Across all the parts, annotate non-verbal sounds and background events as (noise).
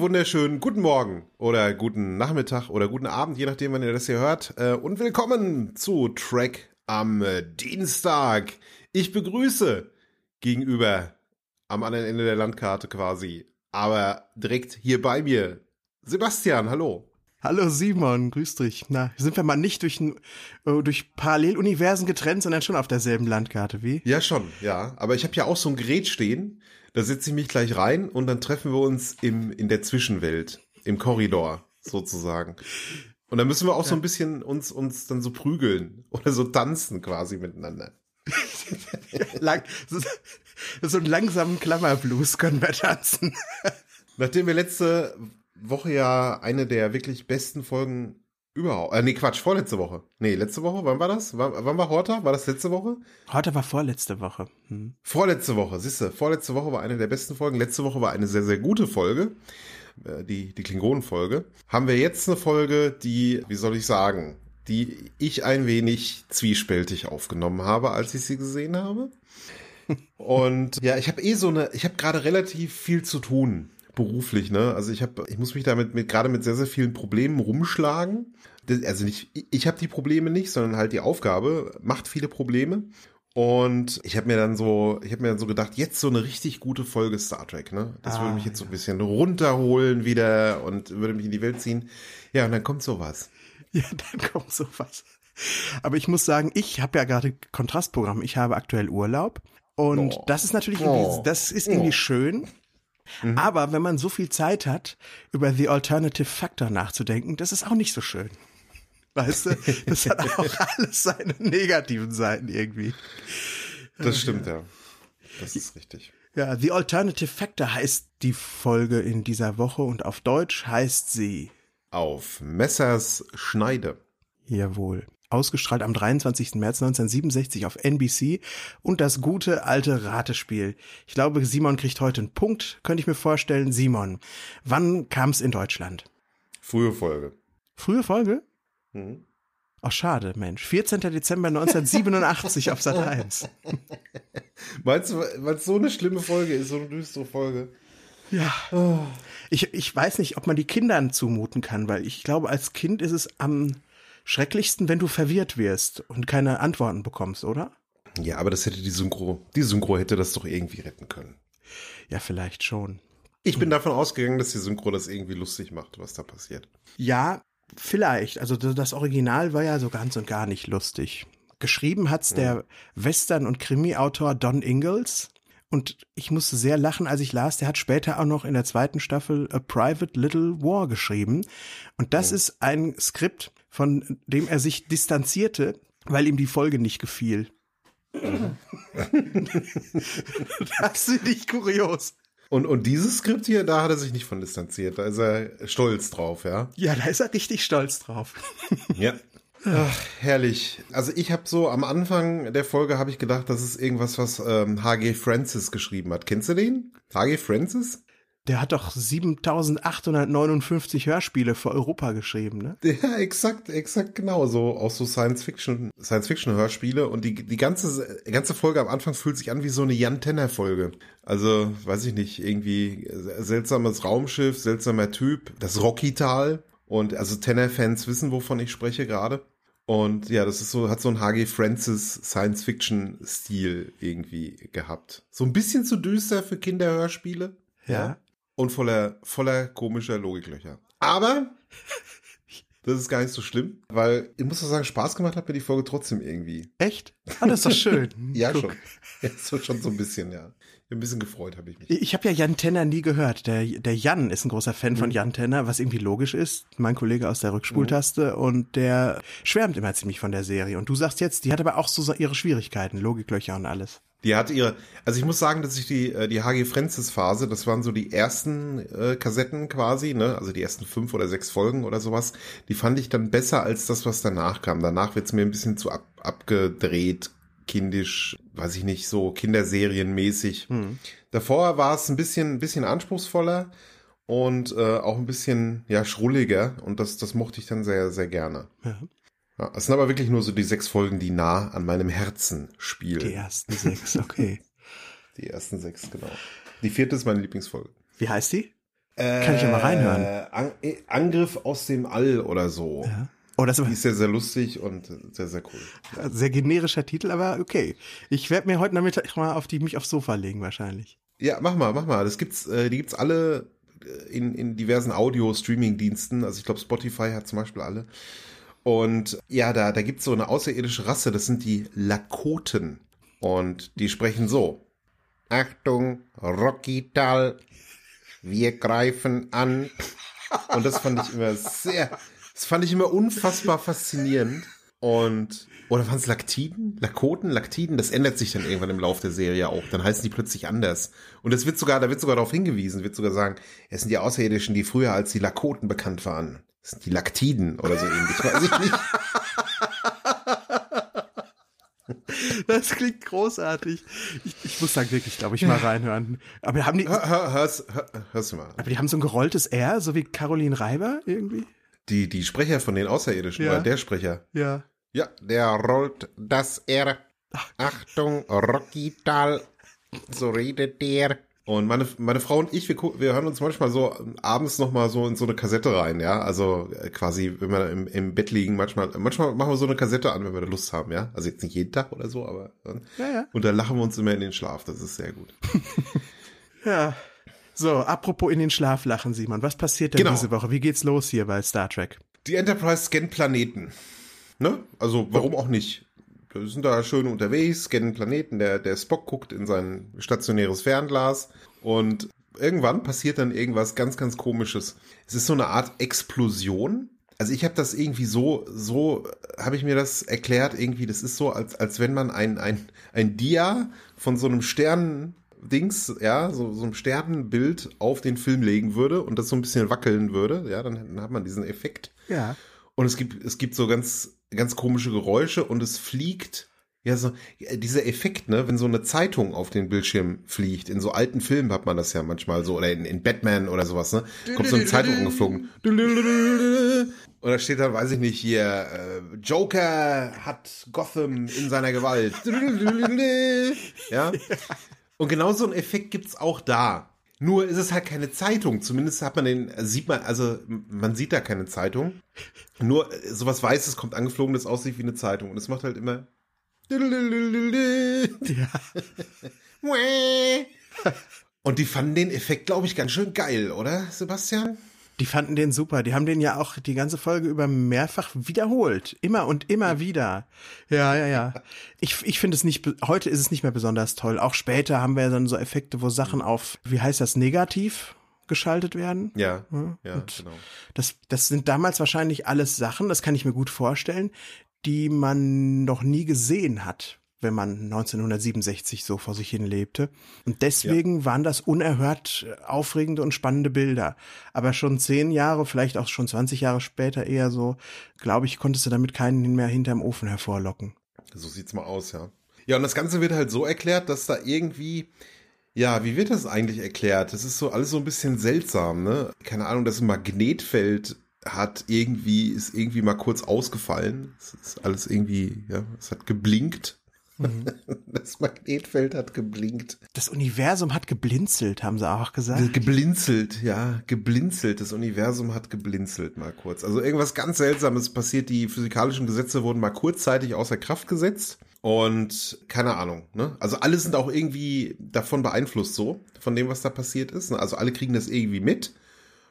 Wunderschönen guten Morgen oder guten Nachmittag oder guten Abend, je nachdem, wann ihr das hier hört. Äh, und willkommen zu Track am äh, Dienstag. Ich begrüße gegenüber am anderen Ende der Landkarte quasi, aber direkt hier bei mir Sebastian, hallo. Hallo Simon, grüß dich. Na, sind wir mal nicht durch, äh, durch Paralleluniversen getrennt, sondern schon auf derselben Landkarte, wie? Ja, schon, ja. Aber ich habe ja auch so ein Gerät stehen, da setze ich mich gleich rein und dann treffen wir uns im, in der Zwischenwelt, im Korridor sozusagen. Und dann müssen wir auch so ein bisschen uns, uns dann so prügeln oder so tanzen quasi miteinander. (laughs) Lang, so, so einen langsamen Klammerblues können wir tanzen. Nachdem wir letzte Woche ja eine der wirklich besten Folgen Überhaupt. Äh, nee, Quatsch, vorletzte Woche. Nee, letzte Woche, wann war das? Wann, wann war Horta? War das letzte Woche? Horta war vorletzte Woche. Hm. Vorletzte Woche, siehste, vorletzte Woche war eine der besten Folgen. Letzte Woche war eine sehr, sehr gute Folge. Äh, die, die Klingonen-Folge. Haben wir jetzt eine Folge, die, wie soll ich sagen, die ich ein wenig zwiespältig aufgenommen habe, als ich sie gesehen habe. (laughs) Und ja, ich habe eh so eine, ich habe gerade relativ viel zu tun beruflich, ne? Also ich habe, ich muss mich damit mit gerade mit sehr sehr vielen Problemen rumschlagen. Also nicht, ich habe die Probleme nicht, sondern halt die Aufgabe macht viele Probleme. Und ich habe mir dann so, ich habe mir dann so gedacht, jetzt so eine richtig gute Folge Star Trek, ne? Das ah, würde mich jetzt so ein bisschen runterholen wieder und würde mich in die Welt ziehen. Ja, und dann kommt sowas. (laughs) Ja, dann kommt sowas. Aber ich muss sagen, ich habe ja gerade Kontrastprogramm. Ich habe aktuell Urlaub und oh. das ist natürlich irgendwie, oh. das ist irgendwie oh. schön. Mhm. Aber wenn man so viel Zeit hat, über The Alternative Factor nachzudenken, das ist auch nicht so schön. Weißt du, das hat (laughs) auch alles seine negativen Seiten irgendwie. Das stimmt, ja. Das ist richtig. Ja, The Alternative Factor heißt die Folge in dieser Woche und auf Deutsch heißt sie Auf Messers Schneide. Jawohl ausgestrahlt am 23. März 1967 auf NBC und das gute alte Ratespiel. Ich glaube, Simon kriegt heute einen Punkt, könnte ich mir vorstellen. Simon, wann kam es in Deutschland? Frühe Folge. Frühe Folge? Mhm. Ach, schade, Mensch. 14. Dezember 1987 auf Sat (laughs) 1. Meinst du, weil es so eine schlimme Folge ist, so eine düstere Folge? Ja. Oh. Ich, ich weiß nicht, ob man die Kindern zumuten kann, weil ich glaube, als Kind ist es am schrecklichsten, wenn du verwirrt wirst und keine Antworten bekommst, oder? Ja, aber das hätte die Synchro, die Synchro hätte das doch irgendwie retten können. Ja, vielleicht schon. Ich bin davon ausgegangen, dass die Synchro das irgendwie lustig macht, was da passiert. Ja, vielleicht. Also das Original war ja so ganz und gar nicht lustig. Geschrieben hat's der Western- und Krimi-Autor Don Ingalls. Und ich musste sehr lachen, als ich las, der hat später auch noch in der zweiten Staffel A Private Little War geschrieben. Und das oh. ist ein Skript, von dem er sich distanzierte, weil ihm die Folge nicht gefiel. (laughs) das finde ich kurios. Und, und dieses Skript hier, da hat er sich nicht von distanziert. Da ist er stolz drauf, ja? Ja, da ist er richtig stolz drauf. ja. (laughs) Ach, herrlich. Also ich habe so am Anfang der Folge habe ich gedacht, das ist irgendwas, was ähm, H.G. Francis geschrieben hat. Kennst du den? H.G. Francis? Der hat doch 7859 Hörspiele für Europa geschrieben, ne? (laughs) Ja, exakt, exakt genau. So auch so Science-Fiction, Science-Fiction-Hörspiele. Und die, die ganze, ganze Folge am Anfang fühlt sich an wie so eine Jan Tenner-Folge. Also, weiß ich nicht, irgendwie seltsames Raumschiff, seltsamer Typ, das Rocky-Tal. Und also Tenner-Fans wissen, wovon ich spreche gerade. Und ja, das ist so, hat so ein H.G. Francis Science-Fiction-Stil irgendwie gehabt. So ein bisschen zu düster für Kinderhörspiele. Ja. Und voller, voller komischer Logiklöcher. Aber (laughs) Das ist gar nicht so schlimm, weil ich muss doch sagen, Spaß gemacht hat mir die Folge trotzdem irgendwie. Echt? Ah, das ist doch schön. (laughs) ja, Guck. schon. Ja, so, schon so ein bisschen, ja. Ein bisschen gefreut habe ich mich. Ich habe ja Jan Tenner nie gehört. Der, der Jan ist ein großer Fan mhm. von Jan Tenner, was irgendwie logisch ist. Mein Kollege aus der Rückspultaste mhm. und der schwärmt immer ziemlich von der Serie. Und du sagst jetzt, die hat aber auch so ihre Schwierigkeiten, Logiklöcher und alles. Die hatte ihre, also ich muss sagen, dass ich die, äh, die HG Francis Phase, das waren so die ersten äh, Kassetten quasi, ne, also die ersten fünf oder sechs Folgen oder sowas, die fand ich dann besser als das, was danach kam. Danach wird's mir ein bisschen zu ab, abgedreht, kindisch, weiß ich nicht, so Kinderserienmäßig. Hm. Davor war es ein bisschen, ein bisschen anspruchsvoller und äh, auch ein bisschen, ja, schrulliger und das, das mochte ich dann sehr, sehr gerne. Ja. Ja, es sind aber wirklich nur so die sechs Folgen, die nah an meinem Herzen spielen. Die ersten sechs, okay. (laughs) die ersten sechs, genau. Die vierte ist meine Lieblingsfolge. Wie heißt die? Kann ich ja mal reinhören. Äh, An äh, Angriff aus dem All oder so. Ja. Oh, das die ist ja sehr lustig und sehr, sehr cool. Sehr generischer Titel, aber okay. Ich werde mir heute Nachmittag mal auf die, mich aufs Sofa legen wahrscheinlich. Ja, mach mal, mach mal. Das gibt's, äh, die gibt's alle äh, in, in diversen Audio-Streaming-Diensten. Also ich glaube, Spotify hat zum Beispiel alle. Und ja, da, da gibt's so eine außerirdische Rasse, das sind die Lakoten. Und die sprechen so. Achtung, Rocky Tal, wir greifen an. Und das fand ich immer sehr, das fand ich immer unfassbar faszinierend. Und, oder waren es Laktiden? Lakoten? Laktiden? Das ändert sich dann irgendwann im Laufe der Serie auch. Dann heißen die plötzlich anders. Und es wird sogar, da wird sogar darauf hingewiesen, wird sogar sagen, es sind die Außerirdischen, die früher als die Lakoten bekannt waren. Das sind die Laktiden oder so ähnlich, weiß ich nicht. Das klingt großartig. Ich, ich muss da wirklich, glaube ich, mal reinhören. Aber haben die. Hör, hör, hör's, hör, hör's mal. Aber die haben so ein gerolltes R, so wie Caroline Reiber irgendwie? Die, die Sprecher von den Außerirdischen, ja. der Sprecher. Ja. Ja, der rollt das R. Achtung, Rocky Tal. So redet der. Und meine, meine Frau und ich, wir, wir hören uns manchmal so abends nochmal so in so eine Kassette rein, ja. Also äh, quasi, wenn wir im, im Bett liegen, manchmal, manchmal machen wir so eine Kassette an, wenn wir da Lust haben, ja. Also jetzt nicht jeden Tag oder so, aber. Ja, ja. Und dann lachen wir uns immer in den Schlaf, das ist sehr gut. (laughs) ja. So, apropos in den Schlaf lachen, Simon. Was passiert denn genau. diese Woche? Wie geht's los hier bei Star Trek? Die Enterprise scannt Planeten. Ne? Also, warum auch nicht? Wir sind da schön unterwegs, scannen Planeten. Der, der Spock guckt in sein stationäres Fernglas und irgendwann passiert dann irgendwas ganz, ganz komisches. Es ist so eine Art Explosion. Also ich habe das irgendwie so, so habe ich mir das erklärt, irgendwie, das ist so, als, als wenn man ein, ein, ein Dia von so einem Sternen Dings, ja, so, so ein Sternenbild auf den Film legen würde und das so ein bisschen wackeln würde, ja, dann, dann hat man diesen Effekt. Ja. Und es gibt, es gibt so ganz, ganz komische Geräusche und es fliegt, ja, so, dieser Effekt, ne, wenn so eine Zeitung auf den Bildschirm fliegt, in so alten Filmen hat man das ja manchmal so, oder in, in Batman oder sowas, ne, kommt so eine Zeitung angeflogen. Und da steht dann, weiß ich nicht, hier, äh, Joker hat Gotham in seiner Gewalt. (laughs) ja. Und genau so einen Effekt gibt's auch da. Nur ist es halt keine Zeitung. Zumindest hat man den, sieht man, also man sieht da keine Zeitung. Nur äh, sowas Weißes kommt angeflogen, das aussieht wie eine Zeitung. Und es macht halt immer. Ja. (laughs) Und die fanden den Effekt, glaube ich, ganz schön geil, oder, Sebastian? Die fanden den super. Die haben den ja auch die ganze Folge über mehrfach wiederholt. Immer und immer wieder. Ja, ja, ja. Ich, ich finde es nicht, heute ist es nicht mehr besonders toll. Auch später haben wir dann so Effekte, wo Sachen auf, wie heißt das, negativ geschaltet werden. Ja, ja, ja genau. Das, das sind damals wahrscheinlich alles Sachen, das kann ich mir gut vorstellen, die man noch nie gesehen hat wenn man 1967 so vor sich hin lebte. Und deswegen ja. waren das unerhört aufregende und spannende Bilder. Aber schon zehn Jahre, vielleicht auch schon 20 Jahre später eher so, glaube ich, konntest du damit keinen mehr hinterm Ofen hervorlocken. So sieht's mal aus, ja. Ja, und das Ganze wird halt so erklärt, dass da irgendwie, ja, wie wird das eigentlich erklärt? Das ist so alles so ein bisschen seltsam, ne? Keine Ahnung, das Magnetfeld hat irgendwie, ist irgendwie mal kurz ausgefallen. Es ist alles irgendwie, ja, es hat geblinkt Mhm. (laughs) Das Magnetfeld hat geblinkt. Das Universum hat geblinzelt, haben sie auch gesagt. Geblinzelt, ja, geblinzelt. Das Universum hat geblinzelt mal kurz. Also irgendwas ganz Seltsames passiert. Die physikalischen Gesetze wurden mal kurzzeitig außer Kraft gesetzt. Und keine Ahnung, ne? Also alle sind auch irgendwie davon beeinflusst so, von dem, was da passiert ist. Also alle kriegen das irgendwie mit.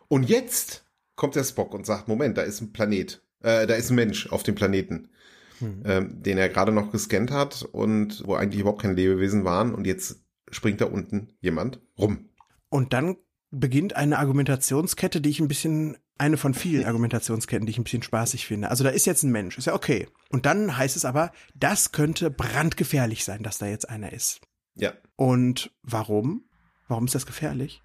Und jetzt kommt der Spock und sagt, Moment, da ist ein Planet. Äh, da ist ein Mensch auf dem Planeten, hm. ähm, den er gerade noch gescannt hat und wo eigentlich überhaupt keine Lebewesen waren und jetzt springt da unten jemand rum. Und dann beginnt eine Argumentationskette, die ich ein bisschen, eine von vielen (laughs) Argumentationsketten, die ich ein bisschen spaßig finde. Also da ist jetzt ein Mensch, ist ja okay. Und dann heißt es aber, das könnte brandgefährlich sein, dass da jetzt einer ist. Ja. Und warum? Warum ist das gefährlich?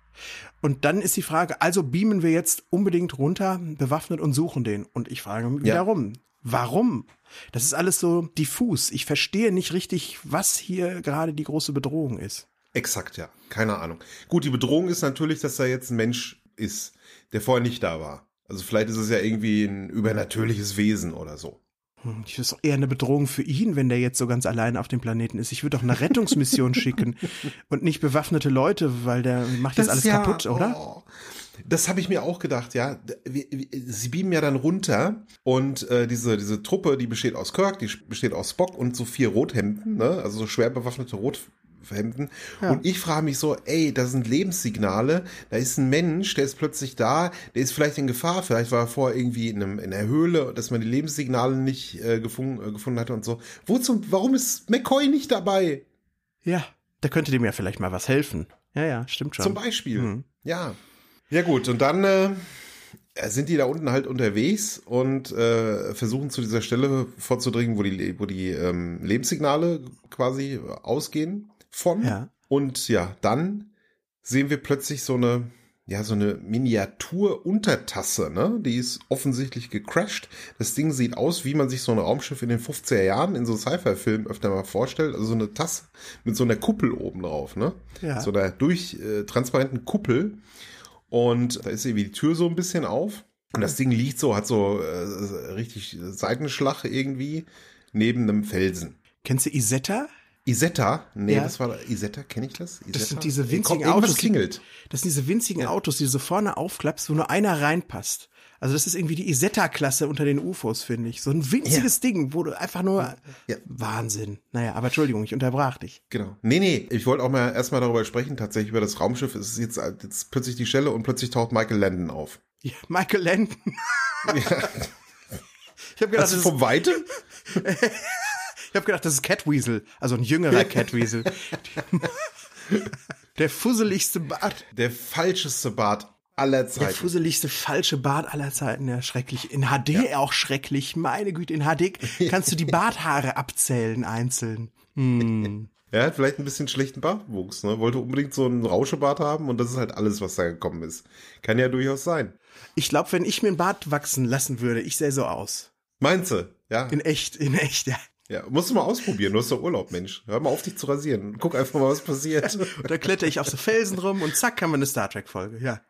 Und dann ist die Frage, also beamen wir jetzt unbedingt runter, bewaffnet und suchen den. Und ich frage mich wiederum, ja. warum? Das ist alles so diffus. Ich verstehe nicht richtig, was hier gerade die große Bedrohung ist. Exakt, ja. Keine Ahnung. Gut, die Bedrohung ist natürlich, dass da jetzt ein Mensch ist, der vorher nicht da war. Also vielleicht ist es ja irgendwie ein übernatürliches Wesen oder so. Hm, das ist doch eher eine Bedrohung für ihn, wenn der jetzt so ganz allein auf dem Planeten ist. Ich würde doch eine Rettungsmission (laughs) schicken und nicht bewaffnete Leute, weil der macht das jetzt alles ja, kaputt, oder? Oh, das habe ich mir auch gedacht, ja. Sie beamen ja dann runter und äh, diese, diese Truppe, die besteht aus Kirk, die besteht aus Spock und so vier Rothemden, ne? also so schwer bewaffnete Rothemden. Hemden. Ja. Und ich frage mich so, ey, das sind Lebenssignale. Da ist ein Mensch, der ist plötzlich da, der ist vielleicht in Gefahr. Vielleicht war er vorher irgendwie in, einem, in einer Höhle, dass man die Lebenssignale nicht äh, gefunden, äh, gefunden hatte und so. Wozu, warum ist McCoy nicht dabei? Ja, da könnte dem ja vielleicht mal was helfen. Ja, ja, stimmt schon. Zum Beispiel. Mhm. Ja. Ja, gut. Und dann äh, sind die da unten halt unterwegs und äh, versuchen zu dieser Stelle vorzudringen, wo die, wo die ähm, Lebenssignale quasi ausgehen von. Ja. Und ja, dann sehen wir plötzlich so eine, ja, so eine Miniatur-Untertasse, ne? Die ist offensichtlich gecrashed. Das Ding sieht aus, wie man sich so ein Raumschiff in den 50er Jahren in so Sci-Fi-Filmen öfter mal vorstellt. Also so eine Tasse mit so einer Kuppel oben drauf, ne? Ja. So einer durch äh, Kuppel. Und da ist irgendwie die Tür so ein bisschen auf. Und das Ding liegt so, hat so äh, richtig Seitenschlag irgendwie neben einem Felsen. Kennst du Isetta? Isetta? Nee, ja. das war Isetta, kenne ich das? Isetta? Das sind diese winzigen Autos. Klingelt. Das sind diese winzigen ja. Autos, die du so vorne aufklappst, wo nur einer reinpasst. Also das ist irgendwie die Isetta-Klasse unter den UFOs, finde ich. So ein winziges ja. Ding, wo du einfach nur ja. Wahnsinn. Naja, aber Entschuldigung, ich unterbrach dich. Genau. Nee, nee, ich wollte auch mal erstmal darüber sprechen, tatsächlich über das Raumschiff. Es ist jetzt, jetzt plötzlich die Stelle und plötzlich taucht Michael Landon auf. Ja, Michael Landon. (laughs) ja. Ich habe gedacht, also vom Weitem? (laughs) Ich habe gedacht, das ist Catweasel, also ein jüngerer Catweasel. (laughs) Der fusseligste Bart. Der falscheste Bart aller Zeiten. Der fusseligste falsche Bart aller Zeiten, ja, schrecklich. In HD ja. auch schrecklich. Meine Güte, in HD (laughs) kannst du die Barthaare abzählen einzeln. Hm. Er hat vielleicht ein bisschen schlechten Bartwuchs, ne? Wollte unbedingt so einen Rauschebart haben und das ist halt alles, was da gekommen ist. Kann ja durchaus sein. Ich glaube, wenn ich mir einen Bart wachsen lassen würde, ich sähe so aus. Meinst du? Ja. In echt, in echt, ja. Ja, musst du mal ausprobieren. Du hast doch Urlaub, Mensch. Hör mal auf, dich zu rasieren. Guck einfach mal, was passiert. und (laughs) da kletter ich auf so Felsen rum und zack, haben wir eine Star Trek-Folge, ja.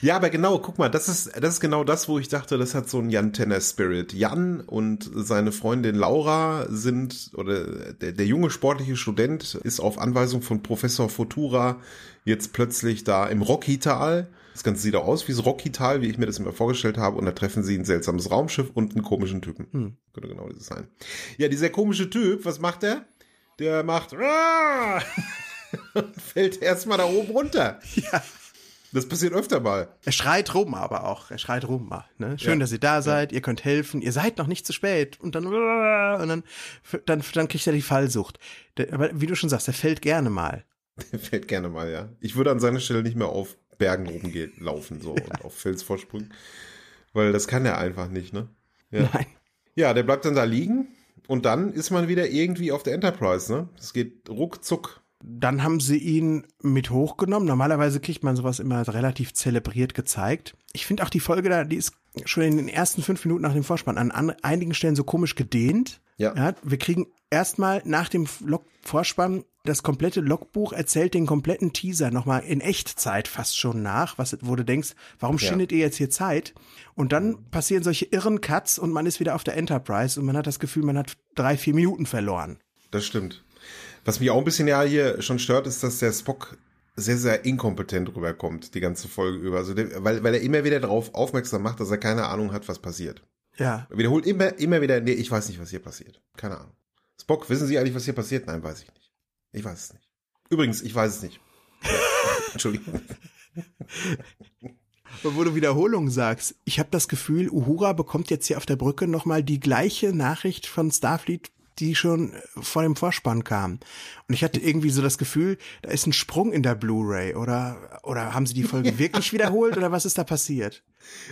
Ja, aber genau, guck mal, das ist, das ist genau das, wo ich dachte, das hat so einen Jan Tenner Spirit. Jan und seine Freundin Laura sind, oder der, der junge sportliche Student ist auf Anweisung von Professor Futura jetzt plötzlich da im Rocky-Tal das Ganze sieht auch aus wie das Rocky-Tal, wie ich mir das immer vorgestellt habe. Und da treffen sie ein seltsames Raumschiff und einen komischen Typen. Hm. Könnte genau dieses sein. Ja, dieser komische Typ, was macht er? Der macht (laughs) und fällt erstmal da oben runter. Ja. Das passiert öfter mal. Er schreit rum aber auch. Er schreit rum mal. Ne? Schön, ja. dass ihr da seid. Ja. Ihr könnt helfen. Ihr seid noch nicht zu spät. Und dann, und dann, dann, dann kriegt er die Fallsucht. Der, aber wie du schon sagst, er fällt gerne mal. Der fällt gerne mal, ja. Ich würde an seiner Stelle nicht mehr auf Bergen oben laufen so (laughs) ja. und auf Felsvorsprüngen. Weil das kann er einfach nicht, ne? Ja. Nein. Ja, der bleibt dann da liegen und dann ist man wieder irgendwie auf der Enterprise, ne? Es geht ruckzuck. Dann haben sie ihn mit hochgenommen. Normalerweise kriegt man sowas immer relativ zelebriert gezeigt. Ich finde auch die Folge da, die ist schon in den ersten fünf Minuten nach dem Vorspann an, einigen Stellen so komisch gedehnt. Ja. ja wir kriegen erstmal nach dem Log Vorspann das komplette Logbuch erzählt den kompletten Teaser nochmal in Echtzeit fast schon nach, was, wo du denkst, warum ja. schindet ihr jetzt hier Zeit? Und dann passieren solche irren Cuts und man ist wieder auf der Enterprise und man hat das Gefühl, man hat drei, vier Minuten verloren. Das stimmt. Was mich auch ein bisschen ja hier schon stört, ist, dass der Spock sehr, sehr inkompetent rüberkommt, die ganze Folge über. Also, weil, weil er immer wieder darauf aufmerksam macht, dass er keine Ahnung hat, was passiert. Ja. Er wiederholt immer, immer wieder, nee, ich weiß nicht, was hier passiert. Keine Ahnung. Spock, wissen Sie eigentlich, was hier passiert? Nein, weiß ich nicht. Ich weiß es nicht. Übrigens, ich weiß es nicht. Ja. (laughs) Entschuldigung. Und wo du Wiederholung sagst, ich habe das Gefühl, Uhura bekommt jetzt hier auf der Brücke nochmal die gleiche Nachricht von Starfleet, die schon vor dem Vorspann kam. Und ich hatte irgendwie so das Gefühl, da ist ein Sprung in der Blu-ray oder oder haben sie die Folge (laughs) wirklich wiederholt oder was ist da passiert?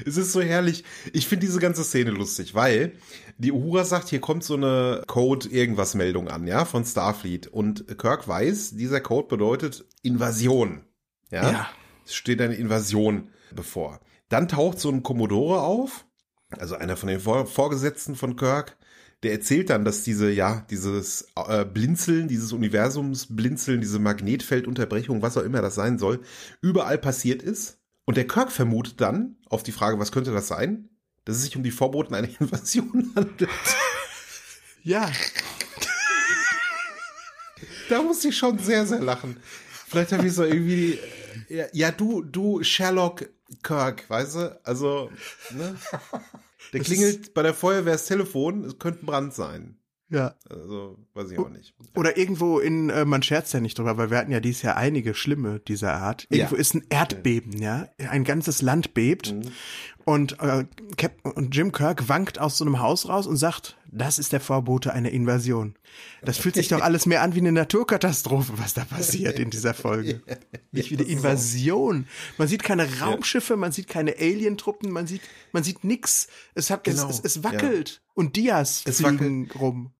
Es ist so herrlich. Ich finde diese ganze Szene lustig, weil die Uhura sagt, hier kommt so eine Code irgendwas Meldung an, ja, von Starfleet und Kirk weiß, dieser Code bedeutet Invasion. Ja. ja. Es steht eine Invasion bevor. Dann taucht so ein Commodore auf, also einer von den Vorgesetzten von Kirk, der erzählt dann, dass diese, ja, dieses äh, Blinzeln, dieses Universumsblinzeln, diese Magnetfeldunterbrechung, was auch immer das sein soll, überall passiert ist. Und der Kirk vermutet dann, auf die Frage, was könnte das sein, dass es sich um die Vorboten einer (laughs) Invasion handelt. Ja. da muss ich schon sehr, sehr lachen. Vielleicht habe ich so irgendwie, ja, ja, du, du Sherlock Kirk, weißt du? Also, ne? Der das klingelt bei der Feuerwehr das Telefon, es könnte ein Brand sein. Ja. Also, weiß ich auch nicht. Oder irgendwo in, äh, man scherzt ja nicht drüber, weil wir hatten ja dieses Jahr einige schlimme dieser Art. Irgendwo ja. ist ein Erdbeben, ja. Ein ganzes Land bebt. Mhm. Und, äh, Cap und Jim Kirk wankt aus so einem Haus raus und sagt, das ist der Vorbote einer Invasion. Das fühlt sich doch (laughs) alles mehr an wie eine Naturkatastrophe, was da passiert in dieser Folge. (laughs) Nicht wie eine Invasion. Man sieht keine Raumschiffe, man sieht keine Alientruppen, man sieht, man sieht nix. Es hat, genau. es, es, es wackelt. Ja. Und Dias es fliegen wackelt. rum.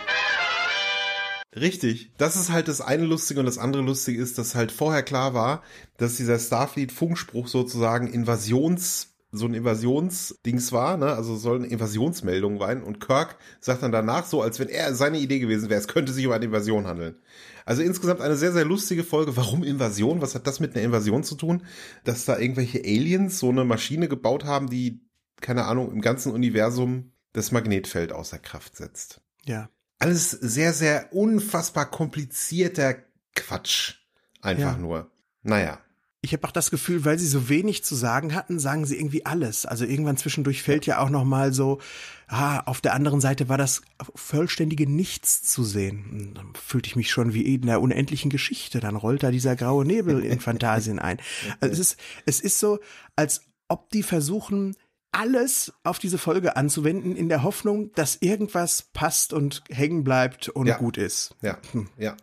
Richtig. Das ist halt das eine Lustige und das andere Lustige ist, dass halt vorher klar war, dass dieser Starfleet-Funkspruch sozusagen Invasions so ein Invasionsdings war, ne? Also soll eine Invasionsmeldung sein. Und Kirk sagt dann danach so, als wenn er seine Idee gewesen wäre, es könnte sich um eine Invasion handeln. Also insgesamt eine sehr, sehr lustige Folge. Warum Invasion? Was hat das mit einer Invasion zu tun? Dass da irgendwelche Aliens so eine Maschine gebaut haben, die, keine Ahnung, im ganzen Universum das Magnetfeld außer Kraft setzt. Ja. Alles sehr, sehr unfassbar komplizierter Quatsch. Einfach ja. nur. Naja ich habe auch das Gefühl, weil sie so wenig zu sagen hatten, sagen sie irgendwie alles. Also irgendwann zwischendurch fällt ja auch noch mal so, ah, auf der anderen Seite war das vollständige Nichts zu sehen. Dann fühlte ich mich schon wie in der unendlichen Geschichte. Dann rollt da dieser graue Nebel in Fantasien ein. Also es ist, es ist so, als ob die versuchen, alles auf diese Folge anzuwenden, in der Hoffnung, dass irgendwas passt und hängen bleibt und ja. gut ist. Ja, ja.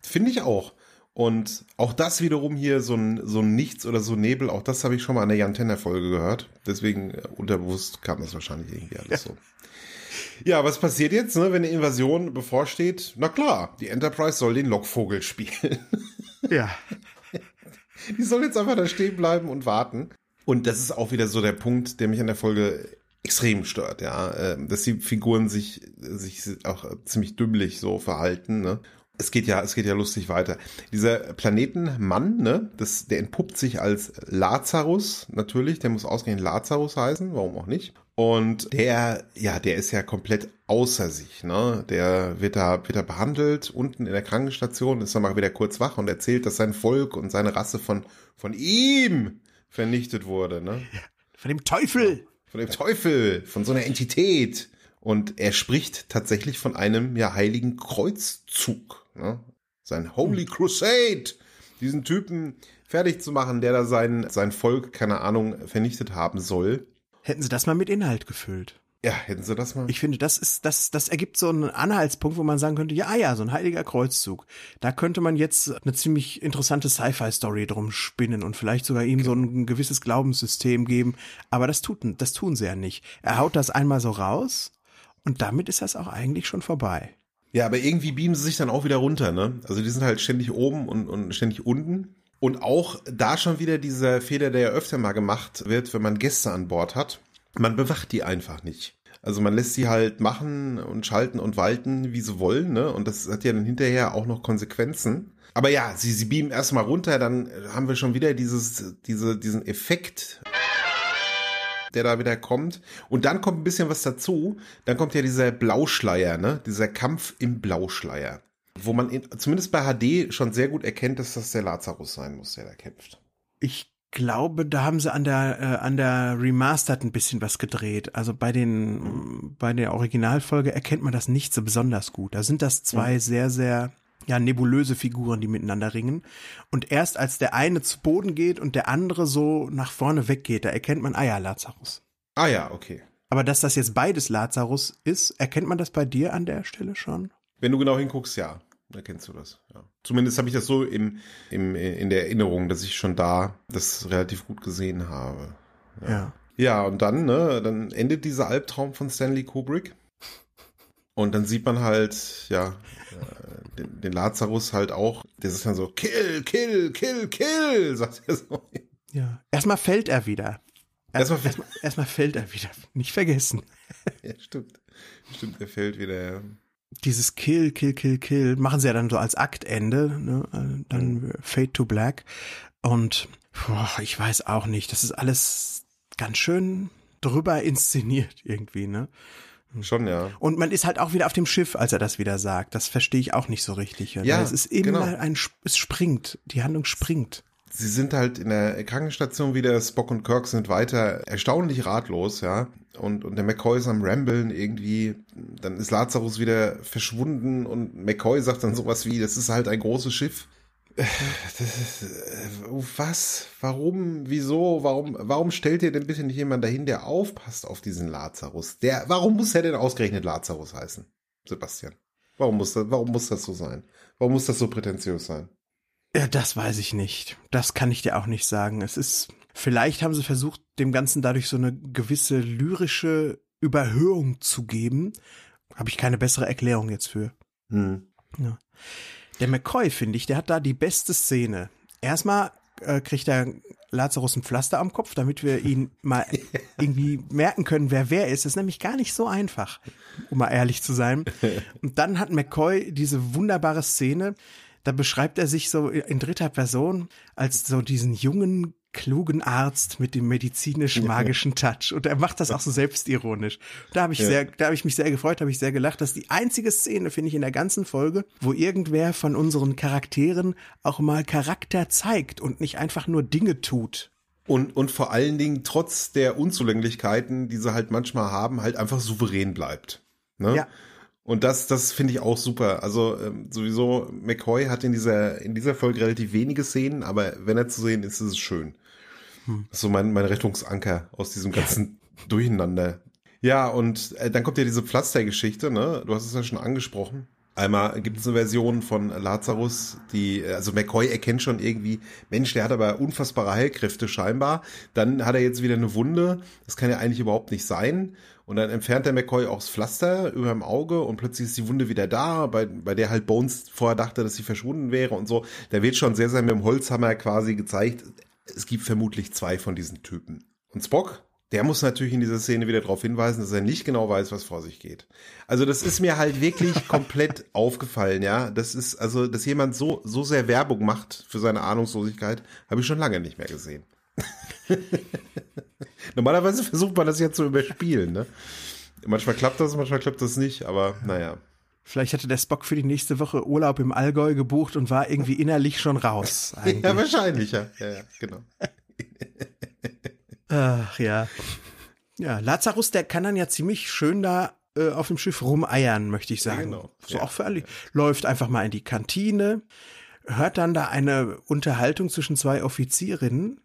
Finde ich auch. Und auch das wiederum hier, so ein, so ein Nichts oder so Nebel, auch das habe ich schon mal in der Jan Tenner Folge gehört. Deswegen äh, unterbewusst kam das wahrscheinlich irgendwie alles ja. so. Ja, was passiert jetzt, ne, wenn eine Invasion bevorsteht? Na klar, die Enterprise soll den Lockvogel spielen. (laughs) Ja. Die soll jetzt einfach da stehen bleiben und warten. Und das ist auch wieder so der Punkt, der mich an der Folge extrem stört, ja, äh, dass die Figuren sich, sich auch ziemlich dümmlich so verhalten, ne? Es geht ja, es geht ja lustig weiter. Dieser Planetenmann, ne, das, der entpuppt sich als Lazarus, natürlich, der muss ausgehend Lazarus heißen, warum auch nicht. Und der, ja, der ist ja komplett außer sich, ne? Der wird da, wird da behandelt, unten in der Krankenstation, ist dann mal wieder kurz wach und erzählt, dass sein Volk und seine Rasse von, von ihm vernichtet wurde, ne? Von dem Teufel! Von dem Teufel, von so einer Entität. Und er spricht tatsächlich von einem ja heiligen Kreuzzug. Ne? Sein Holy Crusade, diesen Typen fertig zu machen, der da sein, sein Volk, keine Ahnung, vernichtet haben soll. Hätten sie das mal mit Inhalt gefüllt. Ja, hätten sie das mal. Ich finde, das ist, das, das ergibt so einen Anhaltspunkt, wo man sagen könnte, ja, ja, so ein heiliger Kreuzzug. Da könnte man jetzt eine ziemlich interessante Sci-Fi-Story drum spinnen und vielleicht sogar ihm so ein gewisses Glaubenssystem geben. Aber das tut, das tun sie ja nicht. Er haut das einmal so raus und damit ist das auch eigentlich schon vorbei. Ja, aber irgendwie beamen sie sich dann auch wieder runter, ne? Also die sind halt ständig oben und, und ständig unten. Und auch da schon wieder dieser Fehler, der ja öfter mal gemacht wird, wenn man Gäste an Bord hat. Man bewacht die einfach nicht. Also man lässt sie halt machen und schalten und walten, wie sie wollen, ne? Und das hat ja dann hinterher auch noch Konsequenzen. Aber ja, sie, sie beamen erstmal runter, dann haben wir schon wieder dieses, diese, diesen Effekt der da wieder kommt. Und dann kommt ein bisschen was dazu. Dann kommt ja dieser Blauschleier, ne? Dieser Kampf im Blauschleier. Wo man in, zumindest bei HD schon sehr gut erkennt, dass das der Lazarus sein muss, der da kämpft. Ich glaube, da haben sie an der äh, an der Remastered ein bisschen was gedreht. Also bei den mhm. bei der Originalfolge erkennt man das nicht so besonders gut. Da sind das zwei mhm. sehr sehr ja, nebulöse Figuren, die miteinander ringen. Und erst als der eine zu Boden geht und der andere so nach vorne weggeht, da erkennt man, ah ja, Lazarus. Ah ja, okay. Aber dass das jetzt beides Lazarus ist, erkennt man das bei dir an der Stelle schon? Wenn du genau hinguckst, ja, erkennst du das. Ja. Zumindest habe ich das so im, im, in der Erinnerung, dass ich schon da das relativ gut gesehen habe. Ja. ja. Ja, und dann, ne, dann endet dieser Albtraum von Stanley Kubrick. Und dann sieht man halt, ja, den, den Lazarus halt auch, der ist dann so, kill, kill, kill, kill, (laughs) sagt er so. Ja, erstmal fällt er wieder. Erstmal, erstmal, erstmal fällt er wieder. Nicht vergessen. (laughs) Ja, stimmt. Stimmt, er fällt wieder, ja. Dieses Kill, Kill, Kill, Kill machen sie ja dann so als Aktende, ne? Äh, dann mhm. Fade to Black. Und boah, ich weiß auch nicht, das ist alles ganz schön drüber inszeniert irgendwie, ne? Schon, ja. Und man ist halt auch wieder auf dem Schiff, als er das wieder sagt. Das verstehe ich auch nicht so richtig. Ja, es ist immer genau. ein, es springt. Die Handlung springt. Sie sind halt in der Krankenstation wieder. Spock und Kirk sind weiter erstaunlich ratlos, ja. Und, und der McCoy ist am Rambeln irgendwie. Dann ist Lazarus wieder verschwunden und McCoy sagt dann sowas wie, das ist halt ein großes Schiff. (sighs) Ist, was? Warum? Wieso? Warum? Warum stellt ihr denn bitte nicht jemand dahin, der aufpasst auf diesen Lazarus? Der, warum muss er denn ausgerechnet Lazarus heißen, Sebastian? Warum muss das, warum muss das so sein? Warum muss das so prätentiös sein? Ja, das weiß ich nicht. Das kann ich dir auch nicht sagen. Es ist, vielleicht haben sie versucht, dem Ganzen dadurch so eine gewisse lyrische Überhöhung zu geben. Habe ich keine bessere Erklärung jetzt für. Hm. Ja. Der McCoy, finde ich, der hat da die beste Szene. Erstmal äh, kriegt der Lazarus ein Pflaster am Kopf, damit wir ihn (laughs) mal irgendwie merken können, wer wer ist. Das ist nämlich gar nicht so einfach, um mal ehrlich zu sein. Und dann hat McCoy diese wunderbare Szene, da beschreibt er sich so in dritter Person als so diesen jungen, klugen Arzt mit dem medizinisch-magischen (laughs) Touch. Und er macht das auch so selbstironisch. Da habe ich ja. sehr, da habe ich mich sehr gefreut, habe ich sehr gelacht. Das ist die einzige Szene, finde ich, in der ganzen Folge, wo irgendwer von unseren Charakteren auch mal Charakter zeigt und nicht einfach nur Dinge tut. Und, und vor allen Dingen trotz der Unzulänglichkeiten, die sie halt manchmal haben, halt einfach souverän bleibt. Ne? Ja. Und das, das finde ich auch super. Also ähm, sowieso, McCoy hat in dieser, in dieser Folge relativ wenige Szenen, aber wenn er zu sehen ist, ist es schön. Hm. Das ist so mein, mein Rettungsanker aus diesem ganzen (laughs) Durcheinander. Ja, und äh, dann kommt ja diese Pflastergeschichte, ne? Du hast es ja schon angesprochen. Einmal gibt es eine Version von Lazarus, die, also McCoy erkennt schon irgendwie, Mensch, der hat aber unfassbare Heilkräfte scheinbar. Dann hat er jetzt wieder eine Wunde. Das kann ja eigentlich überhaupt nicht sein. Und dann entfernt der McCoy auch das Pflaster über dem Auge und plötzlich ist die Wunde wieder da, bei, bei der halt Bones vorher dachte, dass sie verschwunden wäre und so. Da wird schon sehr, sehr mit dem Holzhammer quasi gezeigt, es gibt vermutlich zwei von diesen Typen. Und Spock, der muss natürlich in dieser Szene wieder darauf hinweisen, dass er nicht genau weiß, was vor sich geht. Also das ist mir halt wirklich (laughs) komplett aufgefallen, ja. Das ist, also, dass jemand so, so sehr Werbung macht für seine Ahnungslosigkeit, habe ich schon lange nicht mehr gesehen. (laughs) Normalerweise versucht man das ja zu überspielen, ne? Manchmal klappt das, manchmal klappt das nicht, aber naja. Vielleicht hatte der Spock für die nächste Woche Urlaub im Allgäu gebucht und war irgendwie innerlich schon raus. (laughs) Eigentlich. Ja, wahrscheinlich, ja. Ja, ja genau. (laughs) Ach ja. Ja, Lazarus, der kann dann ja ziemlich schön da äh, auf dem Schiff rumeiern, möchte ich sagen. Ja, genau. So ja. auch für alle. Läuft einfach mal in die Kantine, hört dann da eine Unterhaltung zwischen zwei Offizierinnen,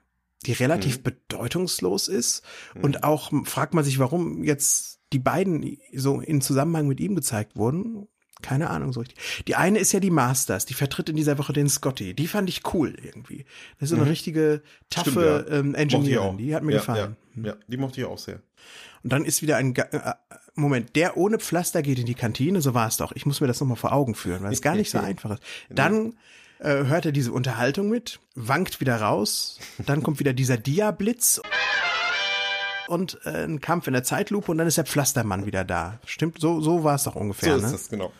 die relativ mhm. bedeutungslos ist. Mhm. Und auch fragt man sich, warum jetzt die beiden so in Zusammenhang mit ihm gezeigt wurden. Keine Ahnung so richtig. Die eine ist ja die Masters, die vertritt in dieser Woche den Scotty. Die fand ich cool irgendwie. Das ist so eine mhm. richtige taffe ja. ähm, Engineerin. Die hat mir ja, gefallen. Ja, ja, die mochte ich auch sehr. Und dann ist wieder ein äh, Moment, der ohne Pflaster geht in die Kantine, so war es doch. Ich muss mir das nochmal vor Augen führen, weil es gar nicht so (laughs) einfach ist. Dann äh, hört er diese Unterhaltung mit, wankt wieder raus, dann kommt wieder dieser Dia-Blitz und äh, ein Kampf in der Zeitlupe und dann ist der Pflastermann wieder da. Stimmt, so, so war es doch ungefähr. So ist ne? das, genau.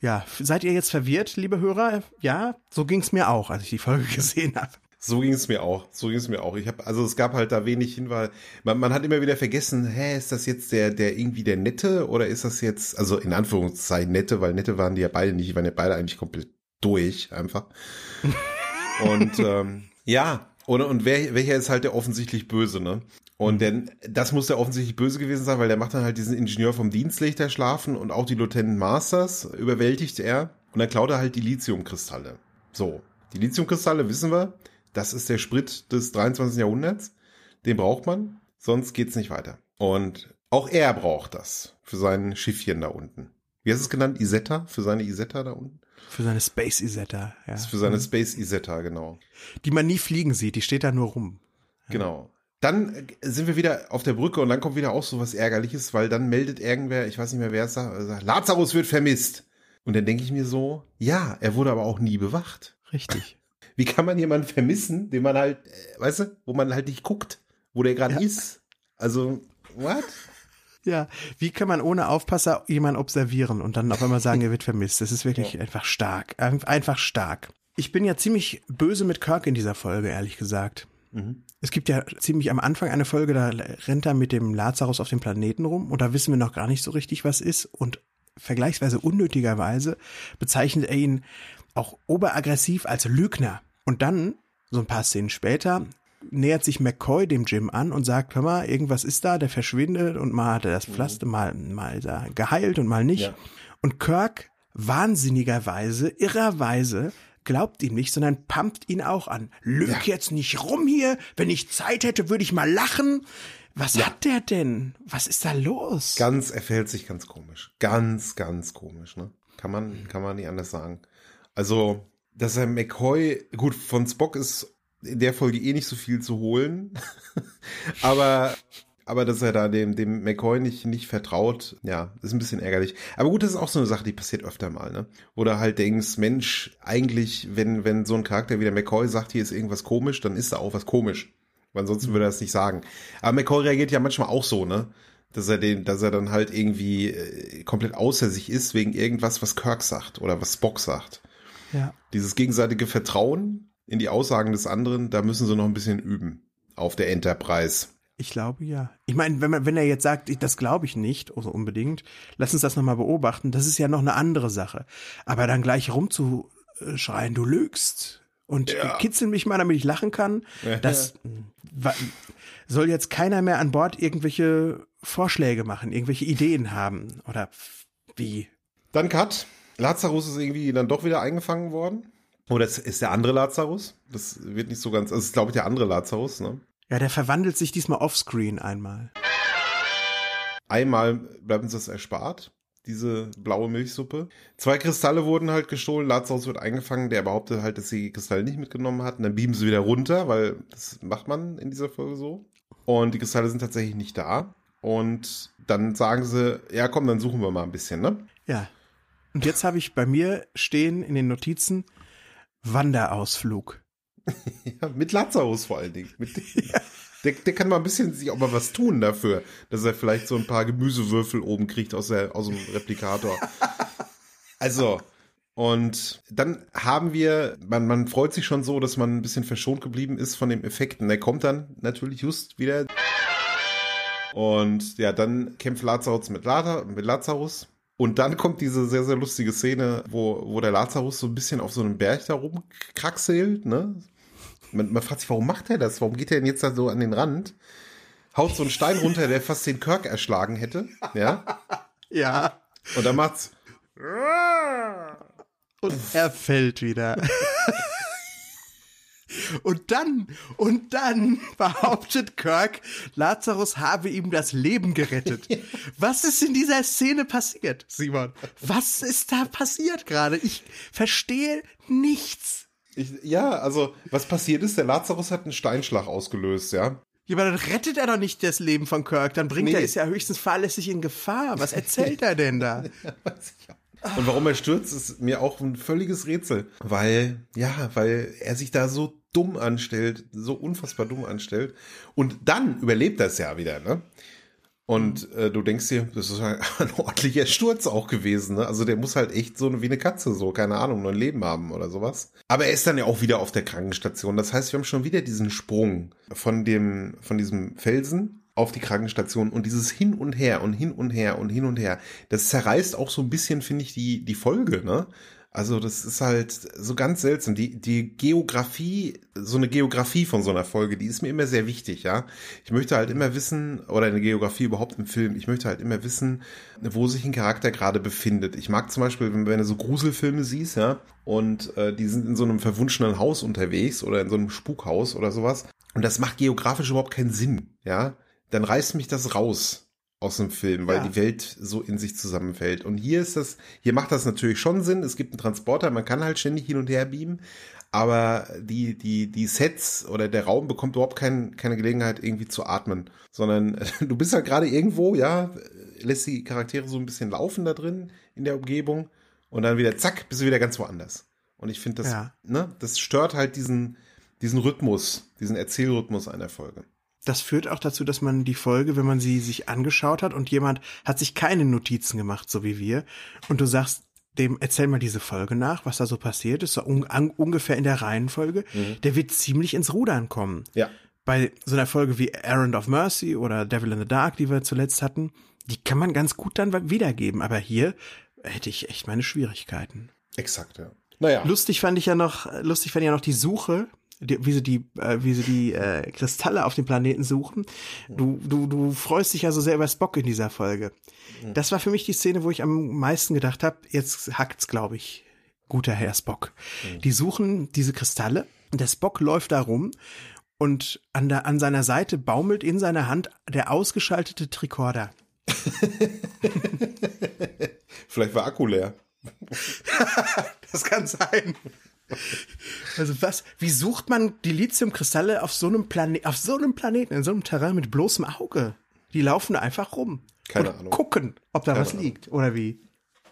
Ja, seid ihr jetzt verwirrt, liebe Hörer? Ja, so ging's mir auch, als ich die Folge (laughs) gesehen habe. So ging es mir auch. So ging es mir auch. Ich habe also es gab halt da wenig Hinweis. Man, man hat immer wieder vergessen, hä, ist das jetzt der der irgendwie der nette oder ist das jetzt also in Anführungszeichen nette, weil nette waren die ja beide nicht, die waren ja beide eigentlich komplett durch einfach. (laughs) und ähm, ja, und, und wer, welcher ist halt der offensichtlich Böse, ne? Und mhm. denn das muss der offensichtlich böse gewesen sein, weil der macht dann halt diesen Ingenieur vom Dienstlichter schlafen und auch die Lieutenant Masters überwältigt er. Und dann klaut er halt die Lithiumkristalle. So, die Lithiumkristalle wissen wir, das ist der Sprit des 23. Jahrhunderts. Den braucht man, sonst geht's nicht weiter. Und auch er braucht das für sein Schiffchen da unten. Wie hast du es genannt? Isetta? Für seine Isetta da unten? Für seine Space Isetta, ja. Für seine Space Isetta, genau. Die man nie fliegen sieht, die steht da nur rum. Genau. Dann sind wir wieder auf der Brücke und dann kommt wieder auch so was Ärgerliches, weil dann meldet irgendwer, ich weiß nicht mehr wer es sagt, sagt, Lazarus wird vermisst. Und dann denke ich mir so, ja, er wurde aber auch nie bewacht. Richtig. (laughs) Wie kann man jemanden vermissen, den man halt, äh, weißt du, wo man halt nicht guckt, wo der gerade Ja. ist? Also, what? Ja, wie kann man ohne Aufpasser jemanden observieren und dann auf einmal sagen, er wird vermisst? Das ist wirklich (laughs) einfach stark. Ein- Einfach stark. Ich bin ja ziemlich böse mit Kirk in dieser Folge, ehrlich gesagt. Es gibt ja ziemlich am Anfang eine Folge, da rennt er mit dem Lazarus auf dem Planeten rum und da wissen wir noch gar nicht so richtig, was ist. Und vergleichsweise unnötigerweise bezeichnet er ihn auch oberaggressiv als Lügner. Und dann, so ein paar Szenen später, nähert sich McCoy dem Jim an und sagt, hör mal, irgendwas ist da, der verschwindet und mal hat er das Pflaster, mal, mal er geheilt und mal nicht. Ja. Und Kirk, wahnsinnigerweise, irrerweise, glaubt ihm nicht, sondern pumpt ihn auch an. Lüg jetzt nicht rum hier, wenn ich Zeit hätte, würde ich mal lachen. Was hat der denn? Was ist da los? Ganz, er verhält sich ganz komisch. Ganz, ganz komisch, ne? Kann man, kann man nicht anders sagen. Also, dass er McCoy, gut, von Spock ist in der Folge eh nicht so viel zu holen. (laughs) aber, aber dass er da dem, dem McCoy nicht, nicht vertraut, ja, ist ein bisschen ärgerlich. Aber gut, das ist auch so eine Sache, die passiert öfter mal, ne? Du halt denkst, Mensch, eigentlich, wenn, wenn so ein Charakter wie der McCoy sagt, hier ist irgendwas komisch, dann ist da auch was komisch. Weil ansonsten würde er es nicht sagen. Aber McCoy reagiert ja manchmal auch so, ne? Dass er den, dass er dann halt irgendwie äh, komplett außer sich ist wegen irgendwas, was Kirk sagt oder was Spock sagt. Ja. Dieses gegenseitige Vertrauen in die Aussagen des anderen, da müssen sie noch ein bisschen üben. Auf der Enterprise. Ich glaube ja. Ich meine, wenn man, wenn er jetzt sagt, ich, das glaube ich nicht, also unbedingt, lass uns das nochmal beobachten, das ist ja noch eine andere Sache. Aber dann gleich rumzuschreien, du lügst und Ja. kitzel mich mal, damit ich lachen kann, das soll jetzt keiner mehr an Bord irgendwelche Vorschläge machen, irgendwelche Ideen haben oder wie. Dann Cut. Lazarus ist irgendwie dann doch wieder eingefangen worden. Oder es ist der andere Lazarus? Das wird nicht so ganz, also es ist glaube ich der andere Lazarus, ne? Ja, der verwandelt sich diesmal offscreen einmal. Einmal bleibt uns das erspart, diese blaue Milchsuppe. Zwei Kristalle wurden halt gestohlen, Lazarus wird eingefangen, der behauptet halt, dass sie die Kristalle nicht mitgenommen hat. Und dann beamen sie wieder runter, weil das macht man in dieser Folge so. Und die Kristalle sind tatsächlich nicht da. Und dann sagen sie, ja komm, dann suchen wir mal ein bisschen, ne? Ja. Und jetzt habe ich bei mir stehen in den Notizen Wanderausflug. (laughs) Ja, mit Lazarus vor allen Dingen. Mit (laughs) der, der kann mal ein bisschen sich auch mal was tun dafür, dass er vielleicht so ein paar Gemüsewürfel oben kriegt aus, der, aus dem Replikator. (laughs) Also, und dann haben wir, man, man freut sich schon so, dass man ein bisschen verschont geblieben ist von dem Effekt. Und der kommt dann natürlich just wieder. Und ja, dann kämpft Lazarus mit, Lata, mit Lazarus. Und dann kommt diese sehr, sehr lustige Szene, wo, wo der Lazarus so ein bisschen auf so einem Berg da rumkraxelt, ne? Man, man fragt sich, warum macht er das? Warum geht er denn jetzt da so an den Rand? Haut so einen Stein runter, der fast den Kirk erschlagen hätte, ja? (laughs) Ja. Und dann macht's, Und er fällt wieder. Und dann, und dann behauptet Kirk, Lazarus habe ihm das Leben gerettet. Was ist in dieser Szene passiert, Simon? Was ist da passiert gerade? Ich verstehe nichts. Ich, ja, also, was passiert ist, der Lazarus hat einen Steinschlag ausgelöst, ja? Ja, aber dann rettet er doch nicht das Leben von Kirk. Dann bringt Nee. er, ist ja höchstens fahrlässig in Gefahr. Was erzählt er denn da? (laughs) Weiß ich auch. Und warum er stürzt, ist mir auch ein völliges Rätsel. Weil, ja, weil er sich da so dumm anstellt, so unfassbar dumm anstellt. Und dann überlebt er es ja wieder, ne? Und äh, du denkst dir, das ist ein, (laughs) ein ordentlicher Sturz auch gewesen, ne? Also der muss halt echt so eine, wie eine Katze, so, keine Ahnung, nur ein Leben haben oder sowas. Aber er ist dann ja auch wieder auf der Krankenstation. Das heißt, wir haben schon wieder diesen Sprung von dem, von diesem Felsen auf die Krankenstation und dieses hin und her und hin und her und hin und her. Das zerreißt auch so ein bisschen, finde ich, die, die Folge, ne? Also das ist halt so ganz seltsam. Die, die Geografie, so eine Geografie von so einer Folge, die ist mir immer sehr wichtig, ja. Ich möchte halt immer wissen, oder eine Geografie überhaupt im Film, ich möchte halt immer wissen, wo sich ein Charakter gerade befindet. Ich mag zum Beispiel, wenn, wenn du so Gruselfilme siehst, ja, und äh, die sind in so einem verwunschenen Haus unterwegs oder in so einem Spukhaus oder sowas. Und das macht geografisch überhaupt keinen Sinn, ja. Dann reißt mich das raus aus dem Film, weil ja. die Welt so in sich zusammenfällt. Und hier ist das, hier macht das natürlich schon Sinn. Es gibt einen Transporter, man kann halt ständig hin und her beamen, aber die, die, die Sets oder der Raum bekommt überhaupt kein, keine Gelegenheit, irgendwie zu atmen, sondern (laughs) du bist halt gerade irgendwo, ja, lässt die Charaktere so ein bisschen laufen da drin in der Umgebung und dann wieder zack, bist du wieder ganz woanders. Und ich finde das, ja. ne, das stört halt diesen, diesen Rhythmus, diesen Erzählrhythmus einer Folge das führt auch dazu, dass man die Folge, wenn man sie sich angeschaut hat und jemand hat sich keine Notizen gemacht, so wie wir, und du sagst, dem erzähl mal diese Folge nach, was da so passiert ist, so un ungefähr in der Reihenfolge, mhm. der wird ziemlich ins Rudern kommen. Ja. Bei so einer Folge wie Errand of Mercy oder Devil in the Dark, die wir zuletzt hatten, die kann man ganz gut dann wiedergeben, aber hier hätte ich echt meine Schwierigkeiten. Exakt, ja. Naja. Lustig fand ich ja noch, lustig fand ich ja noch die Suche die, wie sie die, äh, wie sie die äh, Kristalle auf dem Planeten suchen. Du, du, du freust dich ja so sehr über Spock in dieser Folge. Das war für mich die Szene, wo ich am meisten gedacht habe, jetzt hackt's, glaube ich, guter Herr Spock. Die suchen diese Kristalle und der Spock läuft da rum und an, der, an seiner Seite baumelt in seiner Hand der ausgeschaltete Tricorder. (laughs) Vielleicht war Akku leer. (laughs) das kann sein. Also was, wie sucht man die Lithiumkristalle auf so einem Planet, auf so einem Planeten, in so einem Terrain mit bloßem Auge? Die laufen einfach rum. Keine Ahnung. Gucken, ob da Keine was Ahnung. liegt oder wie.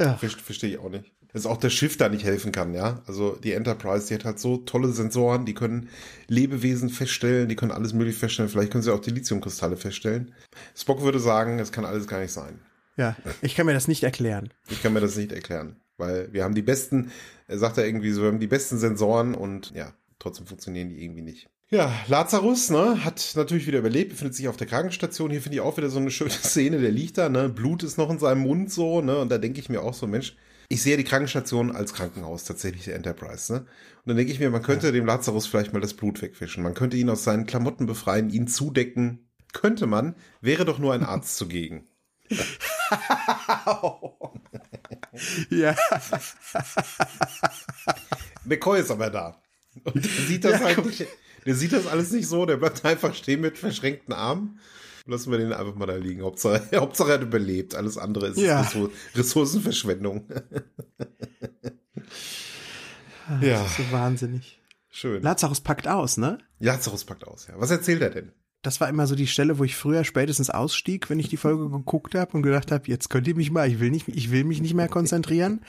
Ja. Verstehe ich auch nicht. Dass auch das Schiff da nicht helfen kann, ja. Also die Enterprise, die hat halt so tolle Sensoren, die können Lebewesen feststellen, die können alles mögliche feststellen. Vielleicht können sie auch die Lithiumkristalle feststellen. Spock würde sagen, es kann alles gar nicht sein. Ja, ich kann mir das nicht erklären. Ich kann mir das nicht erklären. Weil wir haben die besten, sagt er irgendwie so, wir haben die besten Sensoren und ja, trotzdem funktionieren die irgendwie nicht. Ja, Lazarus, ne, hat natürlich wieder überlebt, befindet sich auf der Krankenstation. Hier finde ich auch wieder so eine schöne (laughs) Szene, der liegt da, ne, Blut ist noch in seinem Mund so, ne, und da denke ich mir auch so, Mensch, ich sehe die Krankenstation als Krankenhaus tatsächlich der Enterprise, ne? Und dann denke ich mir, man könnte ja. dem Lazarus vielleicht mal das Blut wegfischen. Man könnte ihn aus seinen Klamotten befreien, ihn zudecken. Könnte man, wäre doch nur ein Arzt zugegen. (laughs) ja. McCoy ist aber da. Und der sieht das ja, halt nicht, der sieht das alles nicht so, der bleibt einfach stehen mit verschränkten Armen. Lassen wir den einfach mal da liegen. Hauptsache, (laughs) Hauptsache er hat überlebt. Alles andere ist ja. Ressourcenverschwendung. ja. So wahnsinnig. Schön. Lazarus packt aus, ne? Lazarus packt aus, ja. Was erzählt er denn? Das war immer so die Stelle, wo ich früher spätestens ausstieg, wenn ich die Folge geguckt habe und gedacht habe, jetzt könnt ihr mich mal, ich will nicht, ich will mich nicht mehr konzentrieren.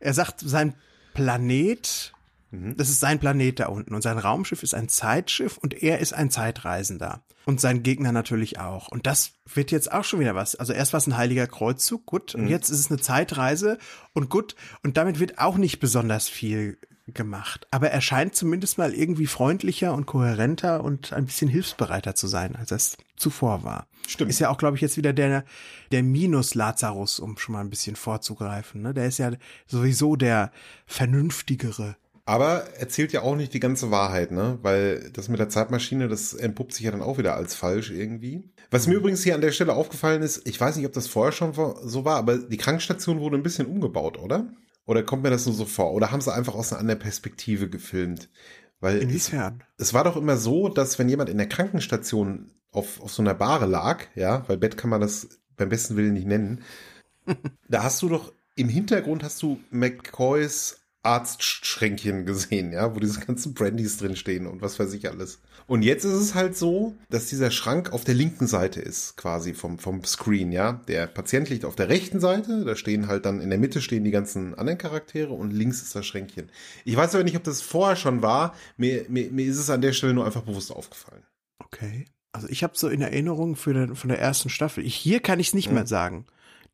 Er sagt, sein Planet, mhm. das ist sein Planet da unten und sein Raumschiff ist ein Zeitschiff und er ist ein Zeitreisender. Und sein Gegner natürlich auch. Und das wird jetzt auch schon wieder was. Also erst war es ein heiliger Kreuzzug, gut. Und mhm. jetzt ist es eine Zeitreise und gut. Und damit wird auch nicht besonders viel gemacht. Aber er scheint zumindest mal irgendwie freundlicher und kohärenter und ein bisschen hilfsbereiter zu sein, als es zuvor war. Stimmt. Ist ja auch, glaube ich, jetzt wieder der, der Minus Lazarus, um schon mal ein bisschen vorzugreifen. Ne? Der ist ja sowieso der vernünftigere. Aber erzählt ja auch nicht die ganze Wahrheit, ne? Weil das mit der Zeitmaschine, das entpuppt sich ja dann auch wieder als falsch irgendwie. Was mir übrigens hier an der Stelle aufgefallen ist, ich weiß nicht, ob das vorher schon so war, aber die Krankenstation wurde ein bisschen umgebaut, oder? Oder kommt mir das nur so vor? Oder haben sie einfach aus einer anderen Perspektive gefilmt? Weil Inwiefern? Es, es war doch immer so, dass wenn jemand in der Krankenstation auf, auf so einer Bahre lag, ja, weil Bett kann man das beim besten Willen nicht nennen, (laughs) da hast du doch im Hintergrund hast du McCoys Arztschränkchen gesehen, ja, wo diese ganzen Brandys drinstehen und was weiß ich alles. Und jetzt ist es halt so, dass dieser Schrank auf der linken Seite ist, quasi vom, vom Screen, ja. Der Patient liegt auf der rechten Seite, da stehen halt dann in der Mitte stehen die ganzen anderen Charaktere und links ist das Schränkchen. Ich weiß aber nicht, ob das vorher schon war. Mir, mir, mir ist es an der Stelle nur einfach bewusst aufgefallen. Okay. Also ich habe so in Erinnerung für den, von der ersten Staffel. Ich, hier kann ich es nicht mhm. mehr sagen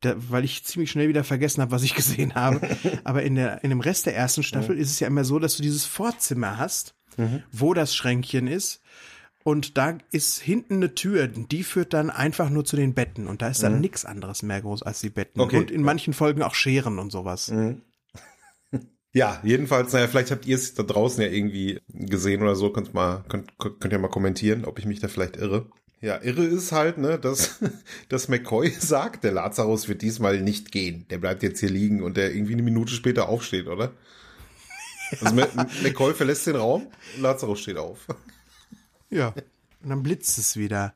da, weil ich ziemlich schnell wieder vergessen habe, was ich (laughs) gesehen habe. Aber in, der, in dem Rest der ersten Staffel ist es ja immer so, dass du dieses Vorzimmer hast, mhm. wo das Schränkchen ist. Und da ist hinten eine Tür, die führt dann einfach nur zu den Betten. Und da ist dann mhm. nichts anderes mehr groß als die Betten. Okay. Und in manchen Folgen auch Scheren und sowas. Mhm. (laughs) Ja, jedenfalls, naja, vielleicht habt ihr es da draußen ja irgendwie gesehen oder so, könnt mal, könnt, könnt ihr mal kommentieren, ob ich mich da vielleicht irre. Ja, irre ist halt, ne, dass, (laughs) dass McCoy (laughs) sagt, der Lazarus wird diesmal nicht gehen. Der bleibt jetzt hier liegen und der irgendwie eine Minute später aufsteht, oder? Also (laughs) McCoy verlässt den Raum und Lazarus steht auf. Ja. Und dann blitzt es wieder.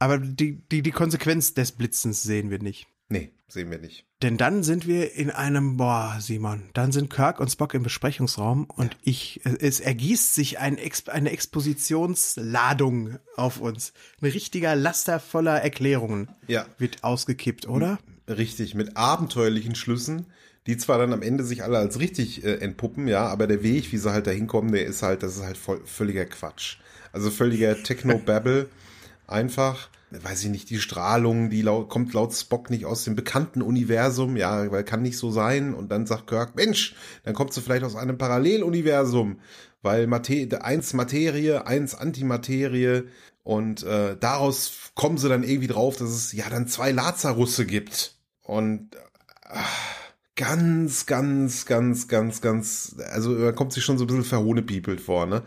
Aber die, die, die Konsequenz des Blitzens sehen wir nicht. Nee, sehen wir nicht. Denn dann sind wir in einem, boah, Simon, dann sind Kirk und Spock im Besprechungsraum und ja. ich, es ergießt sich ein, eine Expositionsladung auf uns. Ein richtiger Laster voller Erklärungen ja. wird ausgekippt, oder? Richtig, mit abenteuerlichen Schlüssen, die zwar dann am Ende sich alle als richtig äh, entpuppen, ja, aber der Weg, wie sie halt da hinkommen, der ist halt, das ist halt voll, völliger Quatsch. Also völliger Techno-Babble. (laughs) Einfach weiß ich nicht, die Strahlung, die laut, kommt laut Spock nicht aus dem bekannten Universum, ja, weil kann nicht so sein. Und dann sagt Kirk, Mensch, dann kommt sie vielleicht aus einem Paralleluniversum, weil Mate eins Materie, eins Antimaterie und äh, daraus kommen sie dann irgendwie drauf, dass es ja dann zwei Lazarusse gibt. Und äh, ganz, ganz, ganz, ganz, ganz, also man kommt sich schon so ein bisschen verhohnepiepelt vor, ne?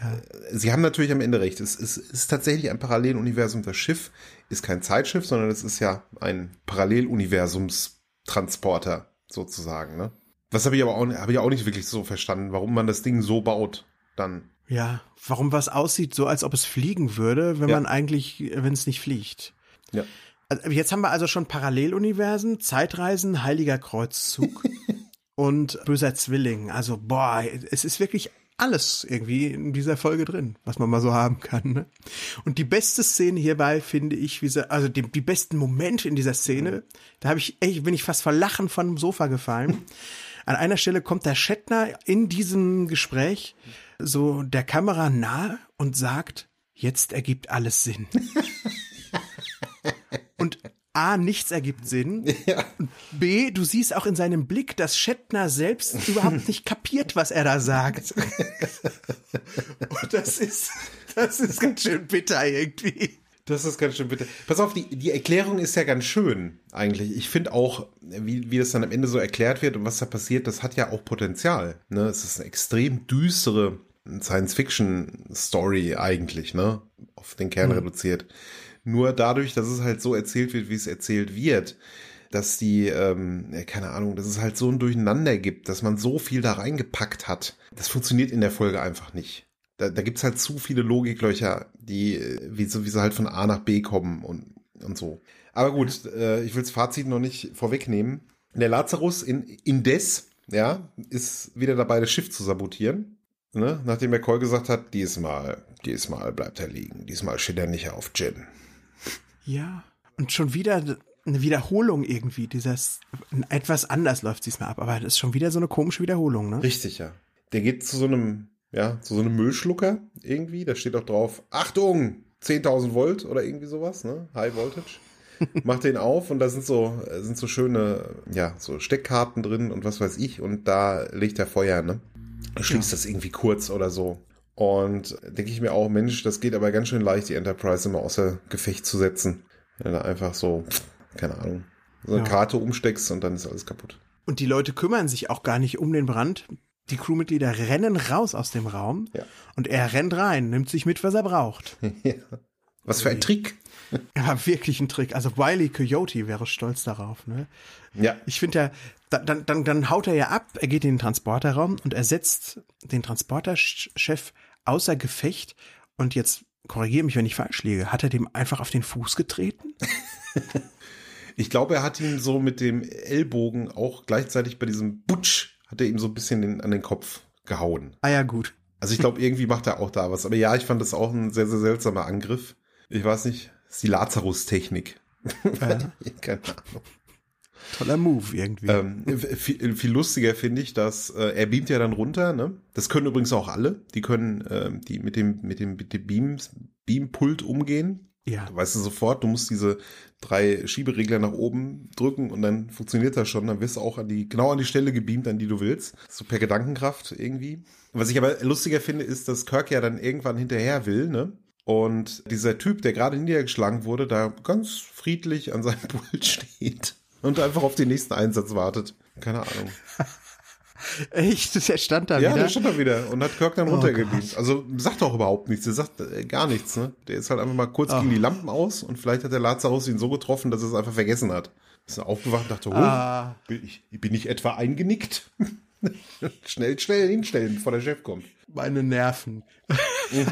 Ja. Sie haben natürlich am Ende recht. Es ist, es ist tatsächlich ein Paralleluniversum. Das Schiff ist kein Zeitschiff, sondern es ist ja ein Paralleluniversumstransporter sozusagen. Ne? Das habe ich aber auch, habe ich auch nicht wirklich so verstanden, warum man das Ding so baut dann. Ja, warum was aussieht, so als ob es fliegen würde, wenn ja. man eigentlich, wenn es nicht fliegt. Ja. Also jetzt haben wir also schon Paralleluniversen, Zeitreisen, Heiliger Kreuzzug (laughs) und böser Zwilling. Also boah, es ist wirklich alles irgendwie in dieser Folge drin, was man mal so haben kann. Ne? Und die beste Szene hierbei finde ich, wie sie, also die, die besten Momente in dieser Szene, da habe ich echt, bin ich fast vor Lachen von dem Sofa gefallen. An einer Stelle kommt der Shatner in diesem Gespräch so der Kamera nahe und sagt, jetzt ergibt alles Sinn. A, nichts ergibt Sinn. (laughs) Ja. B, du siehst auch in seinem Blick, dass Shatner selbst (laughs) überhaupt nicht kapiert, was er da sagt. (laughs) Und das ist, das ist ganz schön bitter irgendwie. Das ist ganz schön bitter. Pass auf, die, die Erklärung ist ja ganz schön, eigentlich. Ich finde auch, wie, wie das dann am Ende so erklärt wird und was da passiert, das hat ja auch Potenzial. Ne? Es ist eine extrem düstere Science-Fiction-Story eigentlich, ne? Auf den Kern mhm. reduziert. Nur dadurch, dass es halt so erzählt wird, wie es erzählt wird, dass die, ähm, keine Ahnung, dass es halt so ein Durcheinander gibt, dass man so viel da reingepackt hat. Das funktioniert in der Folge einfach nicht. Da, da gibt's halt zu viele Logiklöcher, die, wie, so, wie sie halt von A nach B kommen und, und so. Aber gut, äh, ich will's Fazit noch nicht vorwegnehmen. Der Lazarus in, indes, ja, ist wieder dabei, das Schiff zu sabotieren. Ne? Nachdem der Call gesagt hat, diesmal, diesmal bleibt er liegen, diesmal steht er nicht auf Gin. Ja. Und schon wieder eine Wiederholung irgendwie, dieses, etwas anders läuft diesmal ab, aber das ist schon wieder so eine komische Wiederholung, ne? Richtig, ja. Der geht zu so einem, ja, zu so einem Müllschlucker irgendwie, da steht auch drauf, Achtung, 10.000 Volt oder irgendwie sowas, ne? High Voltage. (laughs) Macht den auf und da sind so, sind so schöne, ja, so Steckkarten drin und was weiß ich und da legt er Feuer, ne? Schließt ja. das irgendwie kurz oder so. Und denke ich mir auch, Mensch, das geht aber ganz schön leicht, die Enterprise immer außer Gefecht zu setzen. Wenn du einfach so, keine Ahnung, so eine ja. Karte umsteckst und dann ist alles kaputt. Und die Leute kümmern sich auch gar nicht um den Brand. Die Crewmitglieder rennen raus aus dem Raum ja. und er rennt rein, nimmt sich mit, was er braucht. (laughs) ja. Was für ein Trick. (laughs) Ja, wirklich ein Trick. Also Wiley Coyote wäre stolz darauf. Ne? Ja. Ich finde ja, dann, dann, dann haut er ja ab, er geht in den Transporterraum und ersetzt den Transporterchef außer Gefecht und jetzt korrigiere mich, wenn ich falsch liege, hat er dem einfach auf den Fuß getreten? (laughs) ich glaube, er hat ihn so mit dem Ellbogen auch gleichzeitig bei diesem Butsch, hat er ihm so ein bisschen den, an den Kopf gehauen. Ah ja, gut. Also ich glaube, irgendwie macht er auch da was. Aber ja, ich fand das auch ein sehr, sehr seltsamer Angriff. Ich weiß nicht, ist die Lazarus-Technik. Ja. (laughs) Keine Ahnung. Toller Move irgendwie. Ähm, viel, viel, lustiger finde ich, dass äh, er beamt ja dann runter. Ne? Das können übrigens auch alle. Die können ähm, die mit dem mit dem, mit dem Beams, Beampult umgehen. Ja. Du weißt du sofort, du musst diese drei Schieberegler nach oben drücken und dann funktioniert das schon. Dann wirst du auch an die genau an die Stelle gebeamt, an die du willst. So per Gedankenkraft irgendwie. Was ich aber lustiger finde, ist, dass Kirk ja dann irgendwann hinterher will, ne? Und dieser Typ, der gerade niedergeschlagen wurde, da ganz friedlich an seinem (laughs) Pult steht und einfach auf den nächsten Einsatz wartet. Keine Ahnung. (laughs) Echt? Der stand da ja, wieder? der stand da wieder und hat Kirk dann Oh runtergebeamt. also sagt auch überhaupt nichts. Der sagt äh, gar nichts. Ne? Der ist halt einfach mal kurz Oh. gegen die Lampen aus und vielleicht hat der Lazarus ihn so getroffen, dass er es einfach vergessen hat. Ist aufgewacht und dachte, oh, Ah. bin, ich, bin ich etwa eingenickt? (laughs) schnell, schnell hinstellen, bevor der Chef kommt. Meine Nerven. (laughs)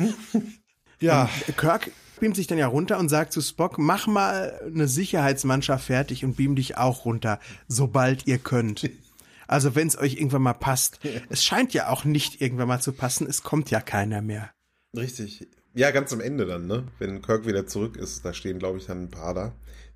Ja, Kirk beamt sich dann ja runter und sagt zu Spock, mach mal eine Sicherheitsmannschaft fertig und beam dich auch runter, sobald ihr könnt. (laughs) Also wenn es euch irgendwann mal passt. Es scheint ja auch nicht irgendwann mal zu passen, es kommt ja keiner mehr. richtig. Ja, ganz am Ende dann, ne? Wenn Kirk wieder zurück ist, da stehen, glaube ich, dann ein paar da.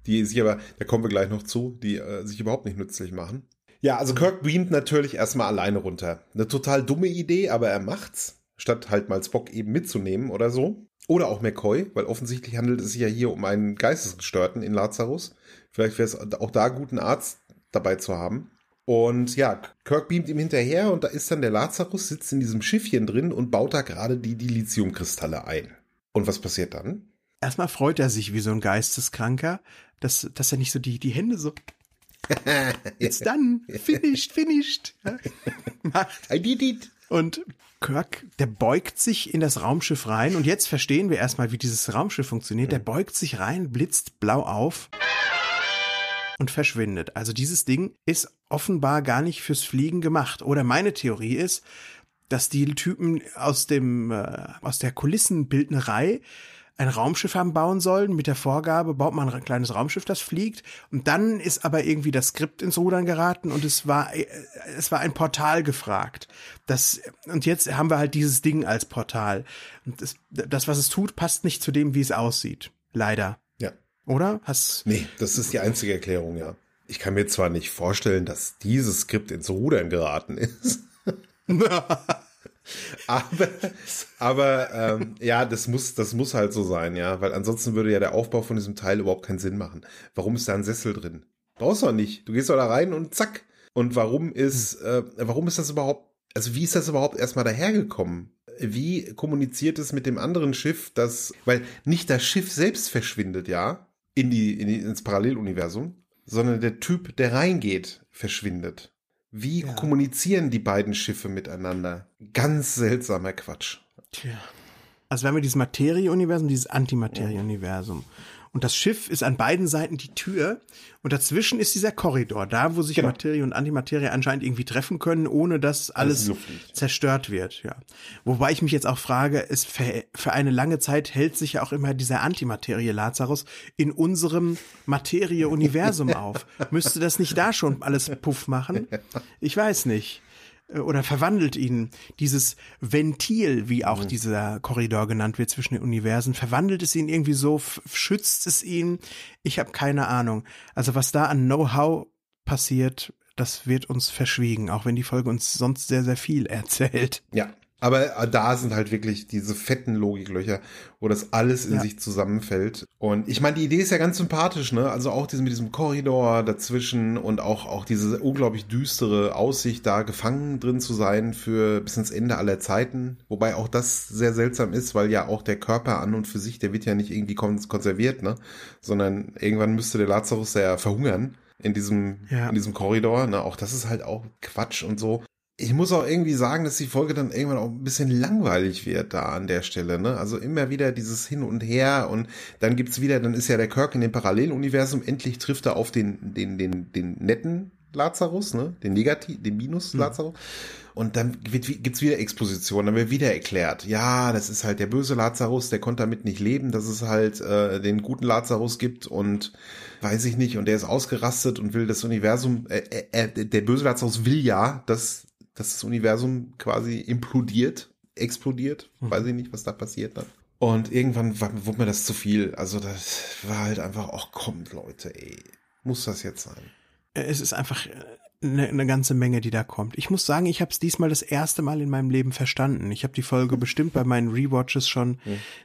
Die sich aber, da kommen wir gleich noch zu, die äh, sich überhaupt nicht nützlich machen. Ja, also Kirk beamt natürlich erstmal alleine runter. Eine total dumme Idee, aber er macht's, statt halt mal Spock eben mitzunehmen oder so. Oder auch McCoy, weil offensichtlich handelt es sich ja hier um einen Geistesgestörten in Lazarus. Vielleicht wäre es auch da gut, einen Arzt dabei zu haben. Und ja, Kirk beamt ihm hinterher und da ist dann der Lazarus, sitzt in diesem Schiffchen drin und baut da gerade die Dilithiumkristalle ein. Und was passiert dann? Erstmal freut er sich wie so ein Geisteskranker, dass, dass er nicht so die, die Hände so, (laughs) it's done, finished, finished, (laughs) macht. I did it. Und Kirk, der beugt sich in das Raumschiff rein und jetzt verstehen wir erstmal, wie dieses Raumschiff funktioniert. Der beugt sich rein, blitzt blau auf und verschwindet. Also dieses Ding ist offenbar gar nicht fürs Fliegen gemacht. Oder meine Theorie ist, dass die Typen aus dem äh, aus der Kulissenbildnerei ein Raumschiff haben bauen sollen mit der Vorgabe, baut man ein kleines Raumschiff, das fliegt. Und dann ist aber irgendwie das Skript ins Rudern geraten und es war, äh, es war ein Portal gefragt. Das, und jetzt haben wir halt dieses Ding als Portal. Und das, das, was es tut, passt nicht zu dem, wie es aussieht. Leider. Ja. Oder? Hast, Nee, das ist die einzige Erklärung, ja. Ich kann mir zwar nicht vorstellen, dass dieses Skript ins Rudern geraten ist. (laughs) (laughs) (laughs) aber aber ähm, ja, das muss, das muss halt so sein, ja, weil ansonsten würde ja der Aufbau von diesem Teil überhaupt keinen Sinn machen. Warum ist da ein Sessel drin? Brauchst du doch nicht. Du gehst doch da rein und zack. Und warum ist, äh, warum ist das überhaupt, also wie ist das überhaupt erstmal dahergekommen? Wie kommuniziert es mit dem anderen Schiff, das, weil nicht das Schiff selbst verschwindet, ja, in die, in die ins Paralleluniversum, sondern der Typ, der reingeht, verschwindet. Wie Ja. kommunizieren die beiden Schiffe miteinander? Ganz seltsamer Quatsch. Tja. Also wir haben ja dieses Materie-Universum, dieses Antimaterie-Universum. Und das Schiff ist an beiden Seiten die Tür und dazwischen ist dieser Korridor, da wo sich Genau. Materie und Antimaterie anscheinend irgendwie treffen können, ohne dass alles fliegt. zerstört wird. Ja. Wobei ich mich jetzt auch frage, es für, für eine lange Zeit hält sich ja auch immer dieser Antimaterie Lazarus in unserem Materie-Universum auf. Müsste das nicht da schon alles Puff machen? Ich weiß nicht oder verwandelt ihn dieses Ventil, wie auch dieser Korridor genannt wird zwischen den Universen, verwandelt es ihn irgendwie so, schützt es ihn? Ich habe keine Ahnung. Also was da an Know-how passiert, das wird uns verschwiegen, auch wenn die Folge uns sonst sehr, sehr viel (laughs) erzählt. Ja. Aber äh, da sind halt wirklich diese fetten Logiklöcher, wo das alles in Ja. sich zusammenfällt. Und ich meine, die Idee ist ja ganz sympathisch, ne? Also auch diese, mit diesem Korridor dazwischen und auch, auch diese unglaublich düstere Aussicht, da gefangen drin zu sein für bis ins Ende aller Zeiten. Wobei auch das sehr seltsam ist, weil ja auch der Körper an und für sich, der wird ja nicht irgendwie kon konserviert, ne? Sondern irgendwann müsste der Lazarus ja verhungern in diesem, Ja. in diesem Korridor, ne? Auch das ist halt auch Quatsch und so ich muss auch irgendwie sagen, dass die Folge dann irgendwann auch ein bisschen langweilig wird da an der Stelle. Ne? Also immer wieder dieses Hin und Her und dann gibt's wieder, dann ist ja der Kirk in dem Paralleluniversum, endlich trifft er auf den, den, den, den netten Lazarus, ne? den Negativ, den Minus Lazarus. Und dann wird, gibt's wieder Exposition, dann wird wieder erklärt, ja, das ist halt der böse Lazarus, der konnte damit nicht leben, dass es halt äh, den guten Lazarus gibt und weiß ich nicht, und der ist ausgerastet und will das Universum, äh, äh, äh, der böse Lazarus will ja, dass, dass das Universum quasi implodiert, explodiert, weiß ich nicht, was da passiert dann. Und irgendwann war, wurde mir das zu viel. Also das war halt einfach, ach kommt Leute, ey, muss das jetzt sein? Es ist einfach eine, eine ganze Menge, die da kommt. Ich muss sagen, ich habe es diesmal das erste Mal in meinem Leben verstanden. Ich habe die Folge bestimmt bei meinen Rewatches schon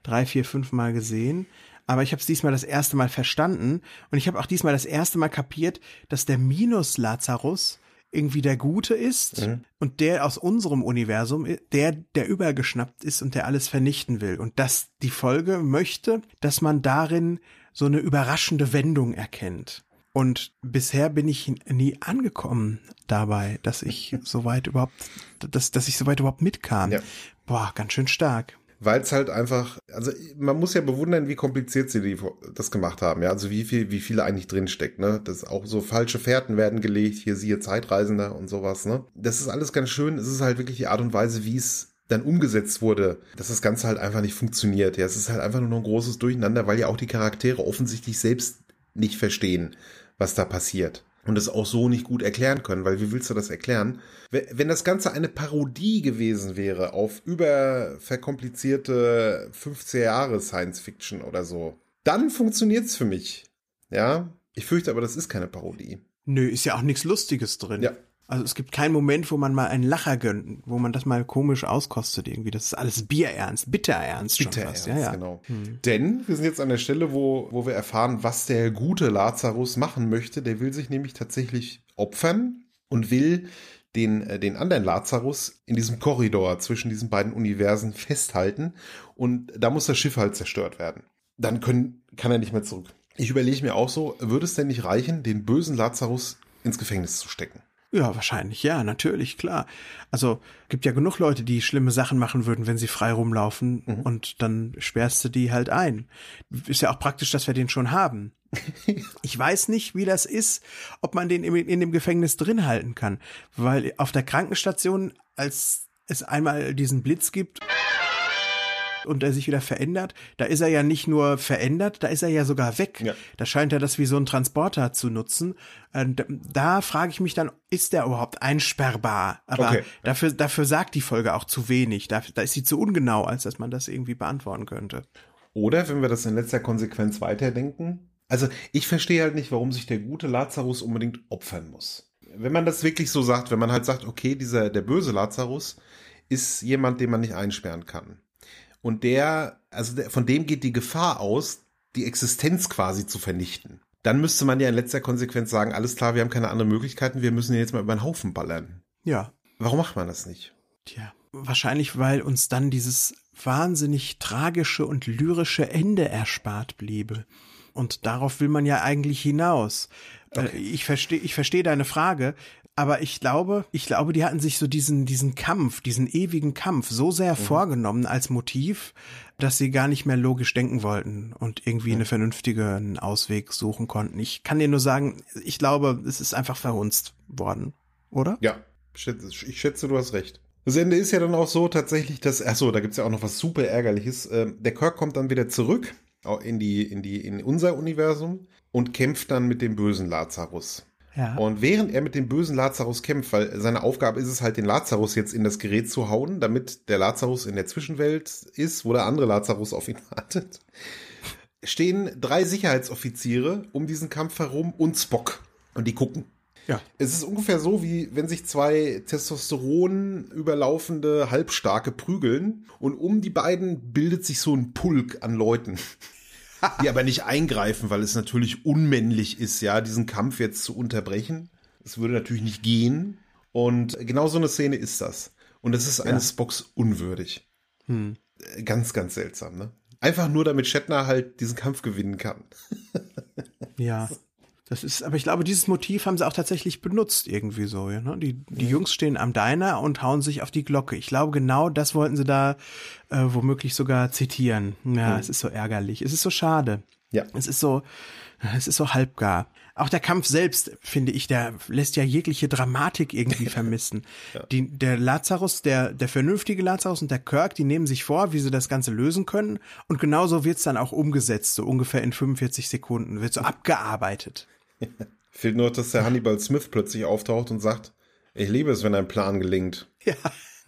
drei, vier, fünf Mal gesehen. Aber ich habe es diesmal das erste Mal verstanden und ich habe auch diesmal das erste Mal kapiert, dass der Minus Lazarus irgendwie der Gute ist und der aus unserem Universum, der, der übergeschnappt ist und der alles vernichten will. Und dass die Folge möchte, dass man darin so eine überraschende Wendung erkennt. Und bisher bin ich nie angekommen dabei, dass ich (laughs) soweit überhaupt, dass, dass ich soweit überhaupt mitkam. Ja. Boah, ganz schön stark weil es halt einfach, also man muss ja bewundern, wie kompliziert sie die, das gemacht haben, ja, also wie viel, wie viele eigentlich drinsteckt, ne, das auch so falsche Fährten werden gelegt, hier siehe Zeitreisender und sowas, ne, das ist alles ganz schön, es ist halt wirklich die Art und Weise, wie es dann umgesetzt wurde, dass das Ganze halt einfach nicht funktioniert, ja, es ist halt einfach nur noch ein großes Durcheinander, weil ja auch die Charaktere offensichtlich selbst nicht verstehen, was da passiert und es auch so nicht gut erklären können, weil wie willst du das erklären? Wenn das Ganze eine Parodie gewesen wäre auf überverkomplizierte 15 Jahre Science Fiction oder so, dann funktioniert's für mich. Ja, ich fürchte aber, das ist keine Parodie. Nö, ist ja auch nichts Lustiges drin. Ja. Also es gibt keinen Moment, wo man mal einen Lacher gönnt, wo man das mal komisch auskostet irgendwie. Das ist alles Bierernst, bitterernst bitter schon fast. Ja, ja. genau. Hm. Denn wir sind jetzt an der Stelle, wo, wo wir erfahren, was der gute Lazarus machen möchte. Der will sich nämlich tatsächlich opfern und will den, äh, den anderen Lazarus in diesem Korridor zwischen diesen beiden Universen festhalten. Und da muss das Schiff halt zerstört werden. Dann können, kann er nicht mehr zurück. Ich überlege mir auch so, würde es denn nicht reichen, den bösen Lazarus ins Gefängnis zu stecken? Ja, wahrscheinlich, ja, natürlich, klar. Also gibt ja genug Leute, die schlimme Sachen machen würden, wenn sie frei rumlaufen mhm. und dann sperrst du die halt ein. Ist ja auch praktisch, dass wir den schon haben. (laughs) ich weiß nicht, wie das ist, ob man den in, in dem Gefängnis drin halten kann, weil auf der Krankenstation, als es einmal diesen Blitz gibt, und er sich wieder verändert, da ist er ja nicht nur verändert, da ist er ja sogar weg. Ja. Da scheint er das wie so ein Transporter zu nutzen. Und da frage ich mich dann, ist der überhaupt einsperrbar? Aber okay. dafür, dafür sagt die Folge auch zu wenig. Da, da ist sie zu ungenau, als dass man das irgendwie beantworten könnte. Oder wenn wir das in letzter Konsequenz weiterdenken, also ich verstehe halt nicht, warum sich der gute Lazarus unbedingt opfern muss. Wenn man das wirklich so sagt, wenn man halt sagt, okay, dieser der böse Lazarus ist jemand, den man nicht einsperren kann. Und der, also der, von dem geht die Gefahr aus, die Existenz quasi zu vernichten. Dann müsste man ja in letzter Konsequenz sagen, alles klar, wir haben keine anderen Möglichkeiten, wir müssen ihn jetzt mal über den Haufen ballern. Ja. Warum macht man das nicht? Tja, wahrscheinlich, weil uns dann dieses wahnsinnig tragische und lyrische Ende erspart bliebe. Und darauf will man ja eigentlich hinaus. Äh, okay. Ich verstehe, ich verstehe deine Frage, aber ich glaube, ich glaube, die hatten sich so diesen, diesen Kampf, diesen ewigen Kampf so sehr mhm. vorgenommen als Motiv, dass sie gar nicht mehr logisch denken wollten und irgendwie mhm. einen vernünftigen Ausweg suchen konnten. Ich kann dir nur sagen, ich glaube, es ist einfach verhunzt worden, oder? Ja, ich schätze, du hast recht. Das Ende ist ja dann auch so tatsächlich, dass, ach so, da gibt's ja auch noch was super ärgerliches. Ähm, der Kirk kommt dann wieder zurück in die, in die, in unser Universum und kämpft dann mit dem bösen Lazarus. Ja. Und während er mit dem bösen Lazarus kämpft, weil seine Aufgabe ist es halt, den Lazarus jetzt in das Gerät zu hauen, damit der Lazarus in der Zwischenwelt ist, wo der andere Lazarus auf ihn (laughs) wartet, stehen drei Sicherheitsoffiziere um diesen Kampf herum und Spock. Und die gucken. Ja. Es ist ungefähr so, wie wenn sich zwei Testosteron überlaufende Halbstarke prügeln und um die beiden bildet sich so ein Pulk an Leuten die aber nicht eingreifen, weil es natürlich unmännlich ist, ja, diesen Kampf jetzt zu unterbrechen. Es würde natürlich nicht gehen. Und genau so eine Szene ist das. Und es ist eines ja. Spocks unwürdig. Hm. Ganz, ganz seltsam, ne? Einfach nur, damit Shatner halt diesen Kampf gewinnen kann. ja. (laughs) Das ist, aber ich glaube, dieses Motiv haben sie auch tatsächlich benutzt irgendwie so. Ja, ne? Die, die Jungs stehen am Diner und hauen sich auf die Glocke. Ich glaube, genau das wollten sie da äh, womöglich sogar zitieren. Ja, mhm. es ist so ärgerlich. Es ist so schade. Ja. Es ist so, es ist so halbgar. Auch der Kampf selbst, finde ich, der lässt ja jegliche Dramatik irgendwie (laughs) vermissen. ja. Die, der Lazarus, der, der vernünftige Lazarus und der Kirk, die nehmen sich vor, wie sie das Ganze lösen können. Und genauso wird's dann auch umgesetzt, so ungefähr in 45 Sekunden, wird so abgearbeitet. (laughs) Fehlt nur, dass der Hannibal Smith plötzlich auftaucht und sagt, ich liebe es, wenn ein Plan gelingt. Ja.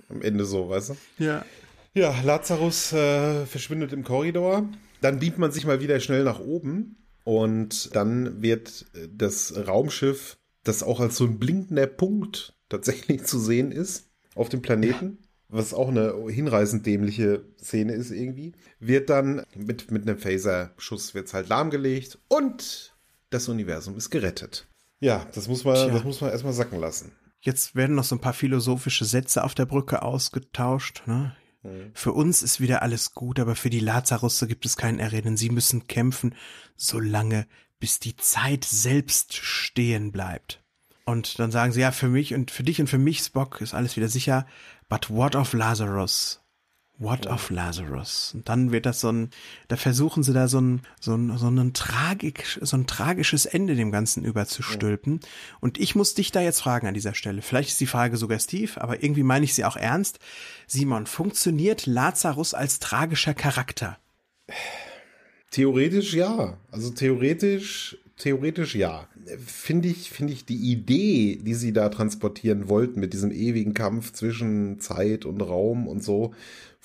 Am Ende so, weißt du? Ja. Ja, Lazarus äh, verschwindet im Korridor. Dann beamt man sich mal wieder schnell nach oben. Und dann wird das Raumschiff, das auch als so ein blinkender Punkt tatsächlich zu sehen ist, auf dem Planeten, was auch eine hinreißend dämliche Szene ist irgendwie, wird dann mit, mit einem Phaser-Schuss wird's halt lahmgelegt und das Universum ist gerettet. Ja, das muss man, Tja. das muss man erstmal sacken lassen. Jetzt werden noch so ein paar philosophische Sätze auf der Brücke ausgetauscht. Ne? Mhm. Für uns ist wieder alles gut, aber für die Lazarusse gibt es kein Errennen. Sie müssen kämpfen, solange bis die Zeit selbst stehen bleibt. Und dann sagen sie, ja, für mich und für dich und für mich, Spock, ist alles wieder sicher. But what of Lazarus? What of Lazarus? Und dann wird das so ein, da versuchen sie da so ein, so ein, so ein Tragik, so ein tragisches Ende dem Ganzen überzustülpen. Und ich muss dich da jetzt fragen an dieser Stelle. Vielleicht ist die Frage suggestiv, aber irgendwie meine ich sie auch ernst. Simon, funktioniert Lazarus als tragischer Charakter? Theoretisch ja. Also theoretisch, theoretisch ja. Finde ich, finde ich die Idee, die sie da transportieren wollten mit diesem ewigen Kampf zwischen Zeit und Raum und so,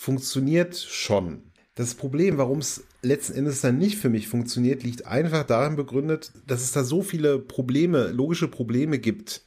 funktioniert schon. Das Problem, warum es letzten Endes dann nicht für mich funktioniert, liegt einfach darin begründet, dass es da so viele Probleme, logische Probleme gibt,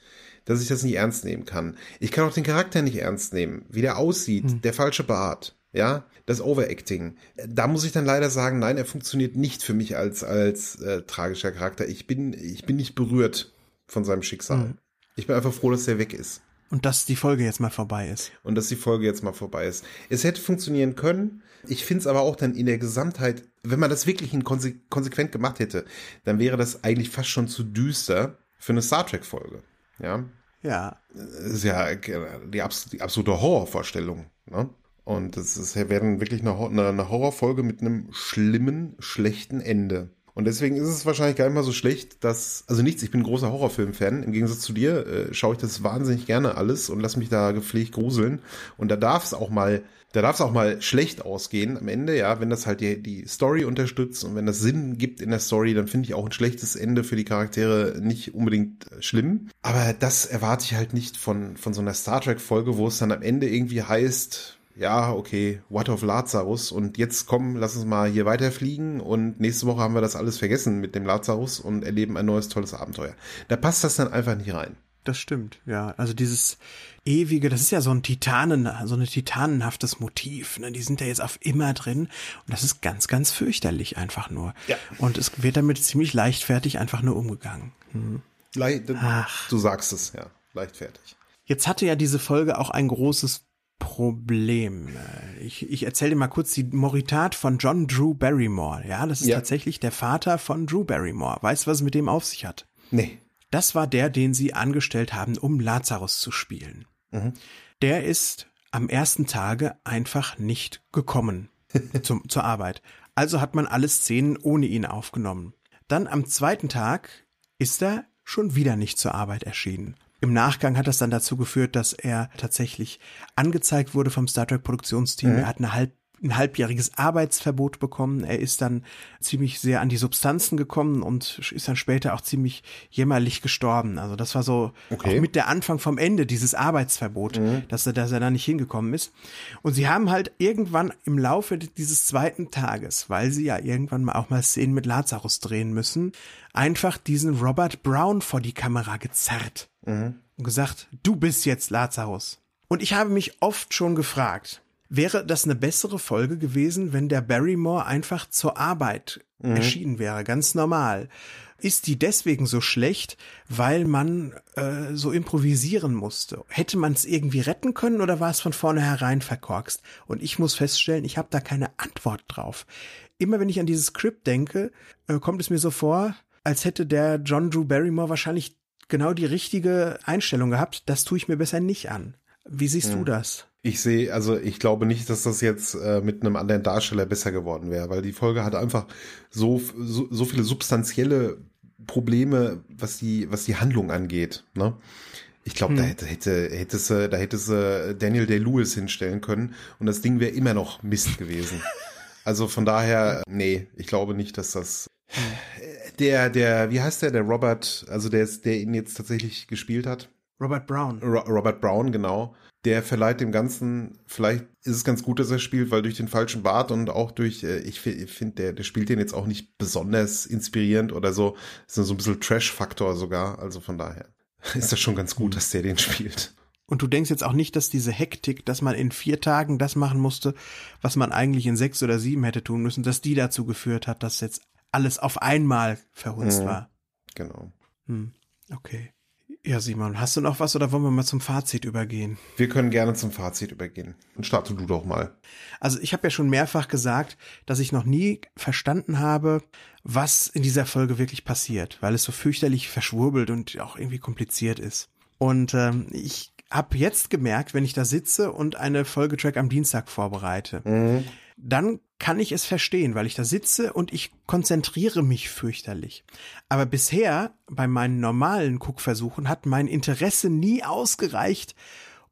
dass ich das nicht ernst nehmen kann. Ich kann auch den Charakter nicht ernst nehmen, wie der aussieht, hm. der falsche Bart, ja, das Overacting. Da muss ich dann leider sagen, nein, er funktioniert nicht für mich als als äh, tragischer Charakter. Ich bin ich bin nicht berührt von seinem Schicksal. Hm. Ich bin einfach froh, dass er weg ist. Und dass die Folge jetzt mal vorbei ist. Und dass die Folge jetzt mal vorbei ist. Es hätte funktionieren können. Ich finde es aber auch dann in der Gesamtheit, wenn man das wirklich konse konsequent gemacht hätte, dann wäre das eigentlich fast schon zu düster für eine Star Trek-Folge. Ja. Ja. Das ist ja die, abs die absolute Horrorvorstellung. Ne? Und das ist, wäre dann wirklich eine, eine Horrorfolge mit einem schlimmen, schlechten Ende. Und deswegen ist es wahrscheinlich gar nicht mal so schlecht, dass, also nichts, ich bin großer Horrorfilm-Fan. Im Gegensatz zu dir äh, schaue ich das wahnsinnig gerne alles und lass mich da gepflegt gruseln. Und da darf es auch mal, da darf es auch mal schlecht ausgehen am Ende, ja, wenn das halt die, die Story unterstützt und wenn das Sinn gibt in der Story, dann finde ich auch ein schlechtes Ende für die Charaktere nicht unbedingt schlimm. Aber das erwarte ich halt nicht von, von so einer Star Trek-Folge, wo es dann am Ende irgendwie heißt, ja, okay, what of Lazarus und jetzt komm, lass uns mal hier weiterfliegen und nächste Woche haben wir das alles vergessen mit dem Lazarus und erleben ein neues tolles Abenteuer. Da passt das dann einfach nicht rein. Das stimmt, ja. Also dieses ewige, das ist ja so ein Titanen, so ein titanenhaftes Motiv. Ne? Die sind ja jetzt auf immer drin und das ist ganz, ganz fürchterlich einfach nur. Ja. Und es wird damit ziemlich leichtfertig einfach nur umgegangen. Hm. Le Ach. Du sagst es, ja, leichtfertig. Jetzt hatte ja diese Folge auch ein großes Problem. Ich, ich erzähle dir mal kurz die Moritat von John Drew Barrymore. Ja, das ist ja. tatsächlich der Vater von Drew Barrymore. Weißt du, was es mit dem auf sich hat? Nee. Das war der, den sie angestellt haben, um Lazarus zu spielen. Mhm. Der ist am ersten Tage einfach nicht gekommen (laughs) zum, zur Arbeit. Also hat man alle Szenen ohne ihn aufgenommen. Dann am zweiten Tag ist er schon wieder nicht zur Arbeit erschienen. Im Nachgang hat das dann dazu geführt, dass er tatsächlich angezeigt wurde vom Star Trek Produktionsteam. Mhm. Er hat eine halb ein halbjähriges Arbeitsverbot bekommen. Er ist dann ziemlich sehr an die Substanzen gekommen und ist dann später auch ziemlich jämmerlich gestorben. Also das war so okay. auch mit der Anfang vom Ende dieses Arbeitsverbot, mhm. dass er, dass er da nicht hingekommen ist. Und sie haben halt irgendwann im Laufe dieses zweiten Tages, weil sie ja irgendwann mal auch mal Szenen mit Lazarus drehen müssen, einfach diesen Robert Brown vor die Kamera gezerrt mhm. und gesagt, du bist jetzt Lazarus. Und ich habe mich oft schon gefragt, wäre das eine bessere Folge gewesen, wenn der Barrymore einfach zur Arbeit mhm. erschienen wäre, ganz normal. Ist die deswegen so schlecht, weil man äh, so improvisieren musste? Hätte man es irgendwie retten können oder war es von vornherein verkorkst? Und ich muss feststellen, ich habe da keine Antwort drauf. Immer wenn ich an dieses Skript denke, äh, kommt es mir so vor, als hätte der John Drew Barrymore wahrscheinlich genau die richtige Einstellung gehabt. Das tue ich mir besser nicht an. Wie siehst hm. du das? Ich sehe, also ich glaube nicht, dass das jetzt äh, mit einem anderen Darsteller besser geworden wäre, weil die Folge hat einfach so, so, so viele substanzielle Probleme, was die, was die Handlung angeht. Ne? Ich glaube, hm. da hätte, hätte, hätte sie, da hätte sie Daniel Day-Lewis hinstellen können und das Ding wäre immer noch Mist gewesen. (laughs) also von daher, nee, ich glaube nicht, dass das. Der, der, wie heißt der, der Robert, also der, der ihn jetzt tatsächlich gespielt hat? Robert Brown. Ro Robert Brown, genau. Der verleiht dem Ganzen, vielleicht ist es ganz gut, dass er spielt, weil durch den falschen Bart und auch durch, äh, ich finde, der, der spielt den jetzt auch nicht besonders inspirierend oder so. Ist so ein bisschen Trash-Faktor sogar. Also von daher (laughs) ist das schon ganz gut, dass der den spielt. Und du denkst jetzt auch nicht, dass diese Hektik, dass man in vier Tagen das machen musste, was man eigentlich in sechs oder sieben hätte tun müssen, dass die dazu geführt hat, dass jetzt alles auf einmal verhunzt mhm. war. Genau. Hm. Okay. Ja, Simon, hast du noch was oder wollen wir mal zum Fazit übergehen? Wir können gerne zum Fazit übergehen. Und starte du doch mal. Also ich habe ja schon mehrfach gesagt, dass ich noch nie verstanden habe, was in dieser Folge wirklich passiert, weil es so fürchterlich verschwurbelt und auch irgendwie kompliziert ist. Und ähm, ich habe jetzt gemerkt, wenn ich da sitze und eine Folgetrack am Dienstag vorbereite, mhm. dann kann ich es verstehen, weil ich da sitze und ich konzentriere mich fürchterlich. Aber bisher bei meinen normalen Guckversuchen hat mein Interesse nie ausgereicht,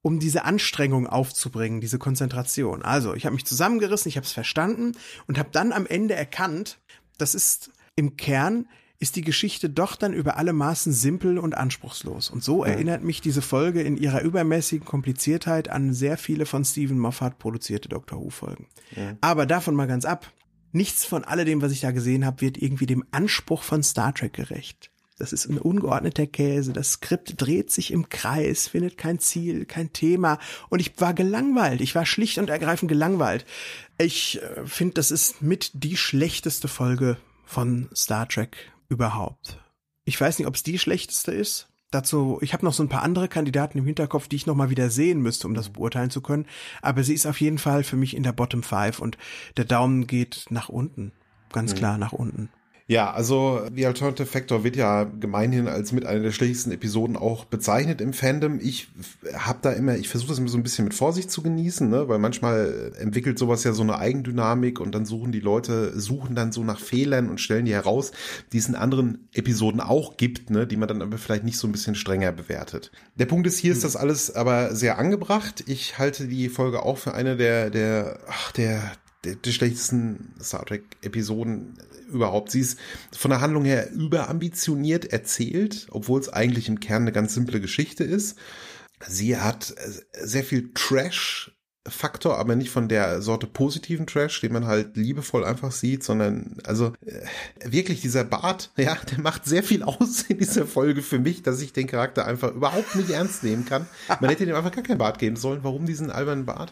um diese Anstrengung aufzubringen, diese Konzentration. Also, ich habe mich zusammengerissen, ich habe es verstanden und habe dann am Ende erkannt, das ist im Kern ist die Geschichte doch dann über alle Maßen simpel und anspruchslos. Und so erinnert mich diese Folge in ihrer übermäßigen Kompliziertheit an sehr viele von Stephen Moffat produzierte Doctor Who Folgen. Ja. Aber davon mal ganz ab. Nichts von alledem, was ich da gesehen habe, wird irgendwie dem Anspruch von Star Trek gerecht. Das ist ein ungeordneter Käse. Das Skript dreht sich im Kreis, findet kein Ziel, kein Thema. Und ich war gelangweilt. Ich war schlicht und ergreifend gelangweilt. Ich äh, finde, das ist mit die schlechteste Folge von Star Trek überhaupt. Ich weiß nicht, ob es die schlechteste ist. Dazu, ich habe noch so ein paar andere Kandidaten im Hinterkopf, die ich noch mal wieder sehen müsste, um das beurteilen zu können. Aber sie ist auf jeden Fall für mich in der Bottom Five und der Daumen geht nach unten. Ganz mhm. klar nach unten. Ja, also The Alternative Factor wird ja gemeinhin als mit einer der schlechtesten Episoden auch bezeichnet im Fandom. Ich habe da immer, ich versuche das immer so ein bisschen mit Vorsicht zu genießen, ne? weil manchmal entwickelt sowas ja so eine Eigendynamik und dann suchen die Leute, suchen dann so nach Fehlern und stellen die heraus, die es in anderen Episoden auch gibt, ne? die man dann aber vielleicht nicht so ein bisschen strenger bewertet. Der Punkt ist, hier ist hm. das alles aber sehr angebracht. Ich halte die Folge auch für eine der, der, ach, der, der, der schlechtesten Star Trek-Episoden überhaupt. Sie ist von der Handlung her überambitioniert erzählt, obwohl es eigentlich im Kern eine ganz simple Geschichte ist. Sie hat sehr viel Trash Faktor, aber nicht von der Sorte positiven Trash, den man halt liebevoll einfach sieht, sondern also äh, wirklich dieser Bart, (laughs) ja, der macht sehr viel aus in dieser Folge für mich, dass ich den Charakter einfach überhaupt nicht ernst nehmen kann. Man hätte ihm einfach gar keinen Bart geben sollen. Warum diesen albernen Bart?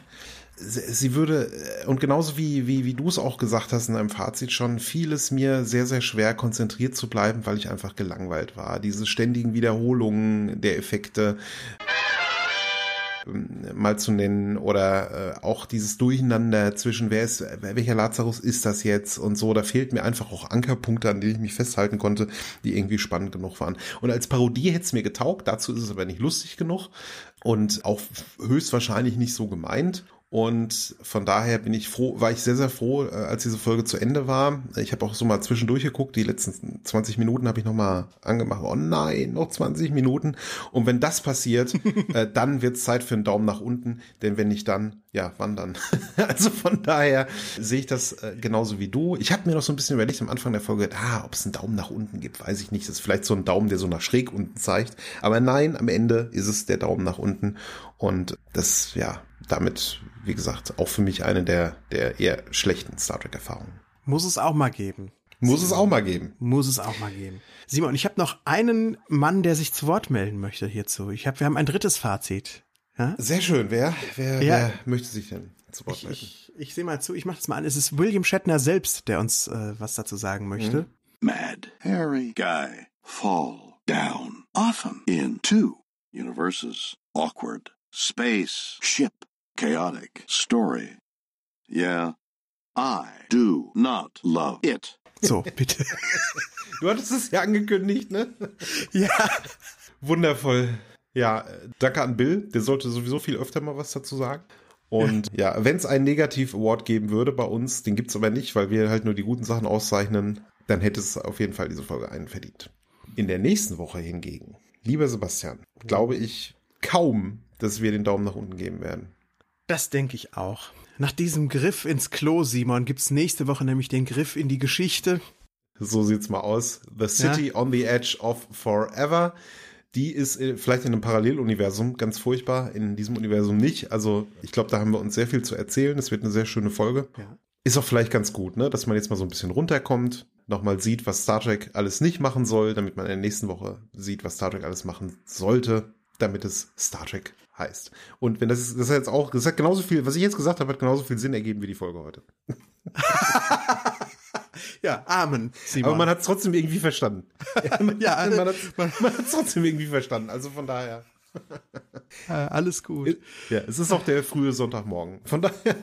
Sie würde, äh, und genauso wie, wie, wie du es auch gesagt hast in deinem Fazit schon, vieles mir sehr, sehr schwer konzentriert zu bleiben, weil ich einfach gelangweilt war. Diese ständigen Wiederholungen der Effekte ähm, mal zu nennen oder äh, auch dieses Durcheinander zwischen wer ist, welcher Lazarus ist das jetzt und so, da fehlt mir einfach auch Ankerpunkte, an denen ich mich festhalten konnte, die irgendwie spannend genug waren. Und als Parodie hätte es mir getaugt, dazu ist es aber nicht lustig genug und auch höchstwahrscheinlich nicht so gemeint. Und von daher bin ich froh, war ich sehr, sehr froh, äh, als diese Folge zu Ende war. Ich habe auch so mal zwischendurch geguckt, die letzten 20 Minuten habe ich nochmal angemacht. Oh nein, noch 20 Minuten. Und wenn das passiert, (laughs) äh, dann wird es Zeit für einen Daumen nach unten. Denn wenn nicht dann, ja, wann dann? (laughs) also von daher sehe ich das äh, genauso wie du. Ich habe mir noch so ein bisschen überlegt am Anfang der Folge, ah, ob es einen Daumen nach unten gibt, weiß ich nicht. Das ist vielleicht so ein Daumen, der so nach schräg unten zeigt. Aber nein, am Ende ist es der Daumen nach unten. Und das, ja, damit wie gesagt, auch für mich eine der, der eher schlechten Star Trek-Erfahrungen. Muss es auch mal geben. Muss Simon. es auch mal geben. Muss es auch mal geben. Simon, ich habe noch einen Mann, der sich zu Wort melden möchte hierzu. Ich hab, wir haben ein drittes Fazit. Ja? Sehr schön. Wer, wer, ja. wer möchte sich denn zu Wort melden? Ich, ich, ich sehe mal zu, ich mache das mal an. Es ist William Shatner selbst, der uns äh, was dazu sagen möchte. Mhm. Mad, Harry, Guy, fall down, often in two universes, awkward, space, ship, chaotic story. Yeah, I do not love it. So, bitte. Du hattest es ja angekündigt, ne? Ja. Wundervoll. Ja, danke an Bill. Der sollte sowieso viel öfter mal was dazu sagen. Und ja, ja wenn es einen Negativ-Award geben würde bei uns, den gibt es aber nicht, weil wir halt nur die guten Sachen auszeichnen, dann hätte es auf jeden Fall diese Folge einen verdient. In der nächsten Woche hingegen, lieber Sebastian, glaube ich kaum, dass wir den Daumen nach unten geben werden. Das denke ich auch. Nach diesem Griff ins Klo, Simon, gibt's nächste Woche nämlich den Griff in die Geschichte. So sieht's mal aus. The City ja. on the Edge of Forever. Die ist äh, vielleicht in einem Paralleluniversum ganz furchtbar, in diesem Universum nicht. Also ich glaube, da haben wir uns sehr viel zu erzählen. Es wird eine sehr schöne Folge. Ja. Ist auch vielleicht ganz gut, ne? dass man jetzt mal so ein bisschen runterkommt, nochmal sieht, was Star Trek alles nicht machen soll, damit man in der nächsten Woche sieht, was Star Trek alles machen sollte, damit es Star Trek heißt. Und wenn das ist, das ist jetzt auch, das hat genauso viel, was ich jetzt gesagt habe, hat genauso viel Sinn ergeben wie die Folge heute. (laughs) Ja, Amen. Simon. Aber man hat es trotzdem irgendwie verstanden. (laughs) ja, (laughs) man hat es trotzdem irgendwie verstanden. Also von daher. Äh, alles gut. Ja, es ist auch der frühe Sonntagmorgen. Von daher.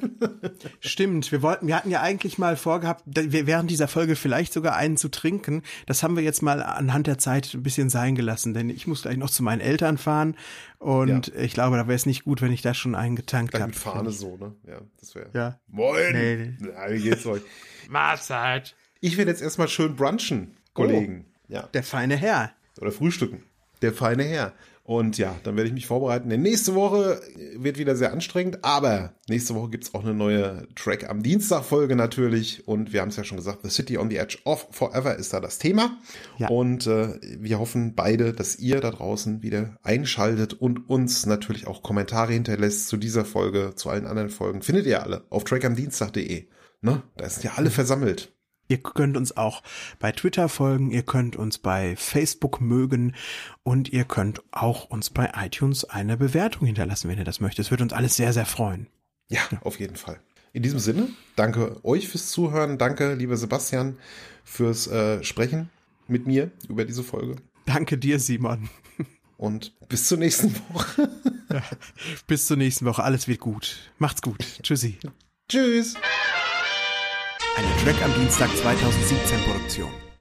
Stimmt, wir wollten, wir hatten ja eigentlich mal vorgehabt, wir- während dieser Folge vielleicht sogar einen zu trinken. Das haben wir jetzt mal anhand der Zeit ein bisschen sein gelassen, denn ich muss gleich noch zu meinen Eltern fahren und ich glaube, da wäre es nicht gut, wenn ich da schon einen getankt habe. mit Fahne so, ne? Ja, das wäre. Ja. Moin! Nee. Ja, wie geht's euch? Mahlzeit. Ich werde jetzt erstmal schön brunchen, Kollegen. Ja. Der feine Herr. Oder frühstücken. Der feine Herr. Und ja, dann werde ich mich vorbereiten. Denn nächste Woche wird wieder sehr anstrengend, aber nächste Woche gibt's auch eine neue Track am Dienstag-Folge natürlich. Und wir haben es ja schon gesagt, The City on the Edge of Forever ist da das Thema. Ja. Und äh, wir hoffen beide, dass ihr da draußen wieder einschaltet und uns natürlich auch Kommentare hinterlässt zu dieser Folge, zu allen anderen Folgen. Findet ihr alle auf trackamdienstag.de. Ne? Da sind ja alle (laughs) versammelt. Ihr könnt uns auch bei Twitter folgen, ihr könnt uns bei Facebook mögen und ihr könnt auch uns bei iTunes eine Bewertung hinterlassen, wenn ihr das möchtet. Es würde uns alles sehr, sehr freuen. Ja, auf jeden Fall. In diesem Sinne, danke euch fürs Zuhören. Danke, lieber Sebastian, fürs äh, Sprechen mit mir über diese Folge. Danke dir, Simon. Und bis zur nächsten Woche. (laughs) Bis zur nächsten Woche. Alles wird gut. Macht's gut. Tschüssi. Tschüss. Eine Track am Dienstag 2017 Produktion.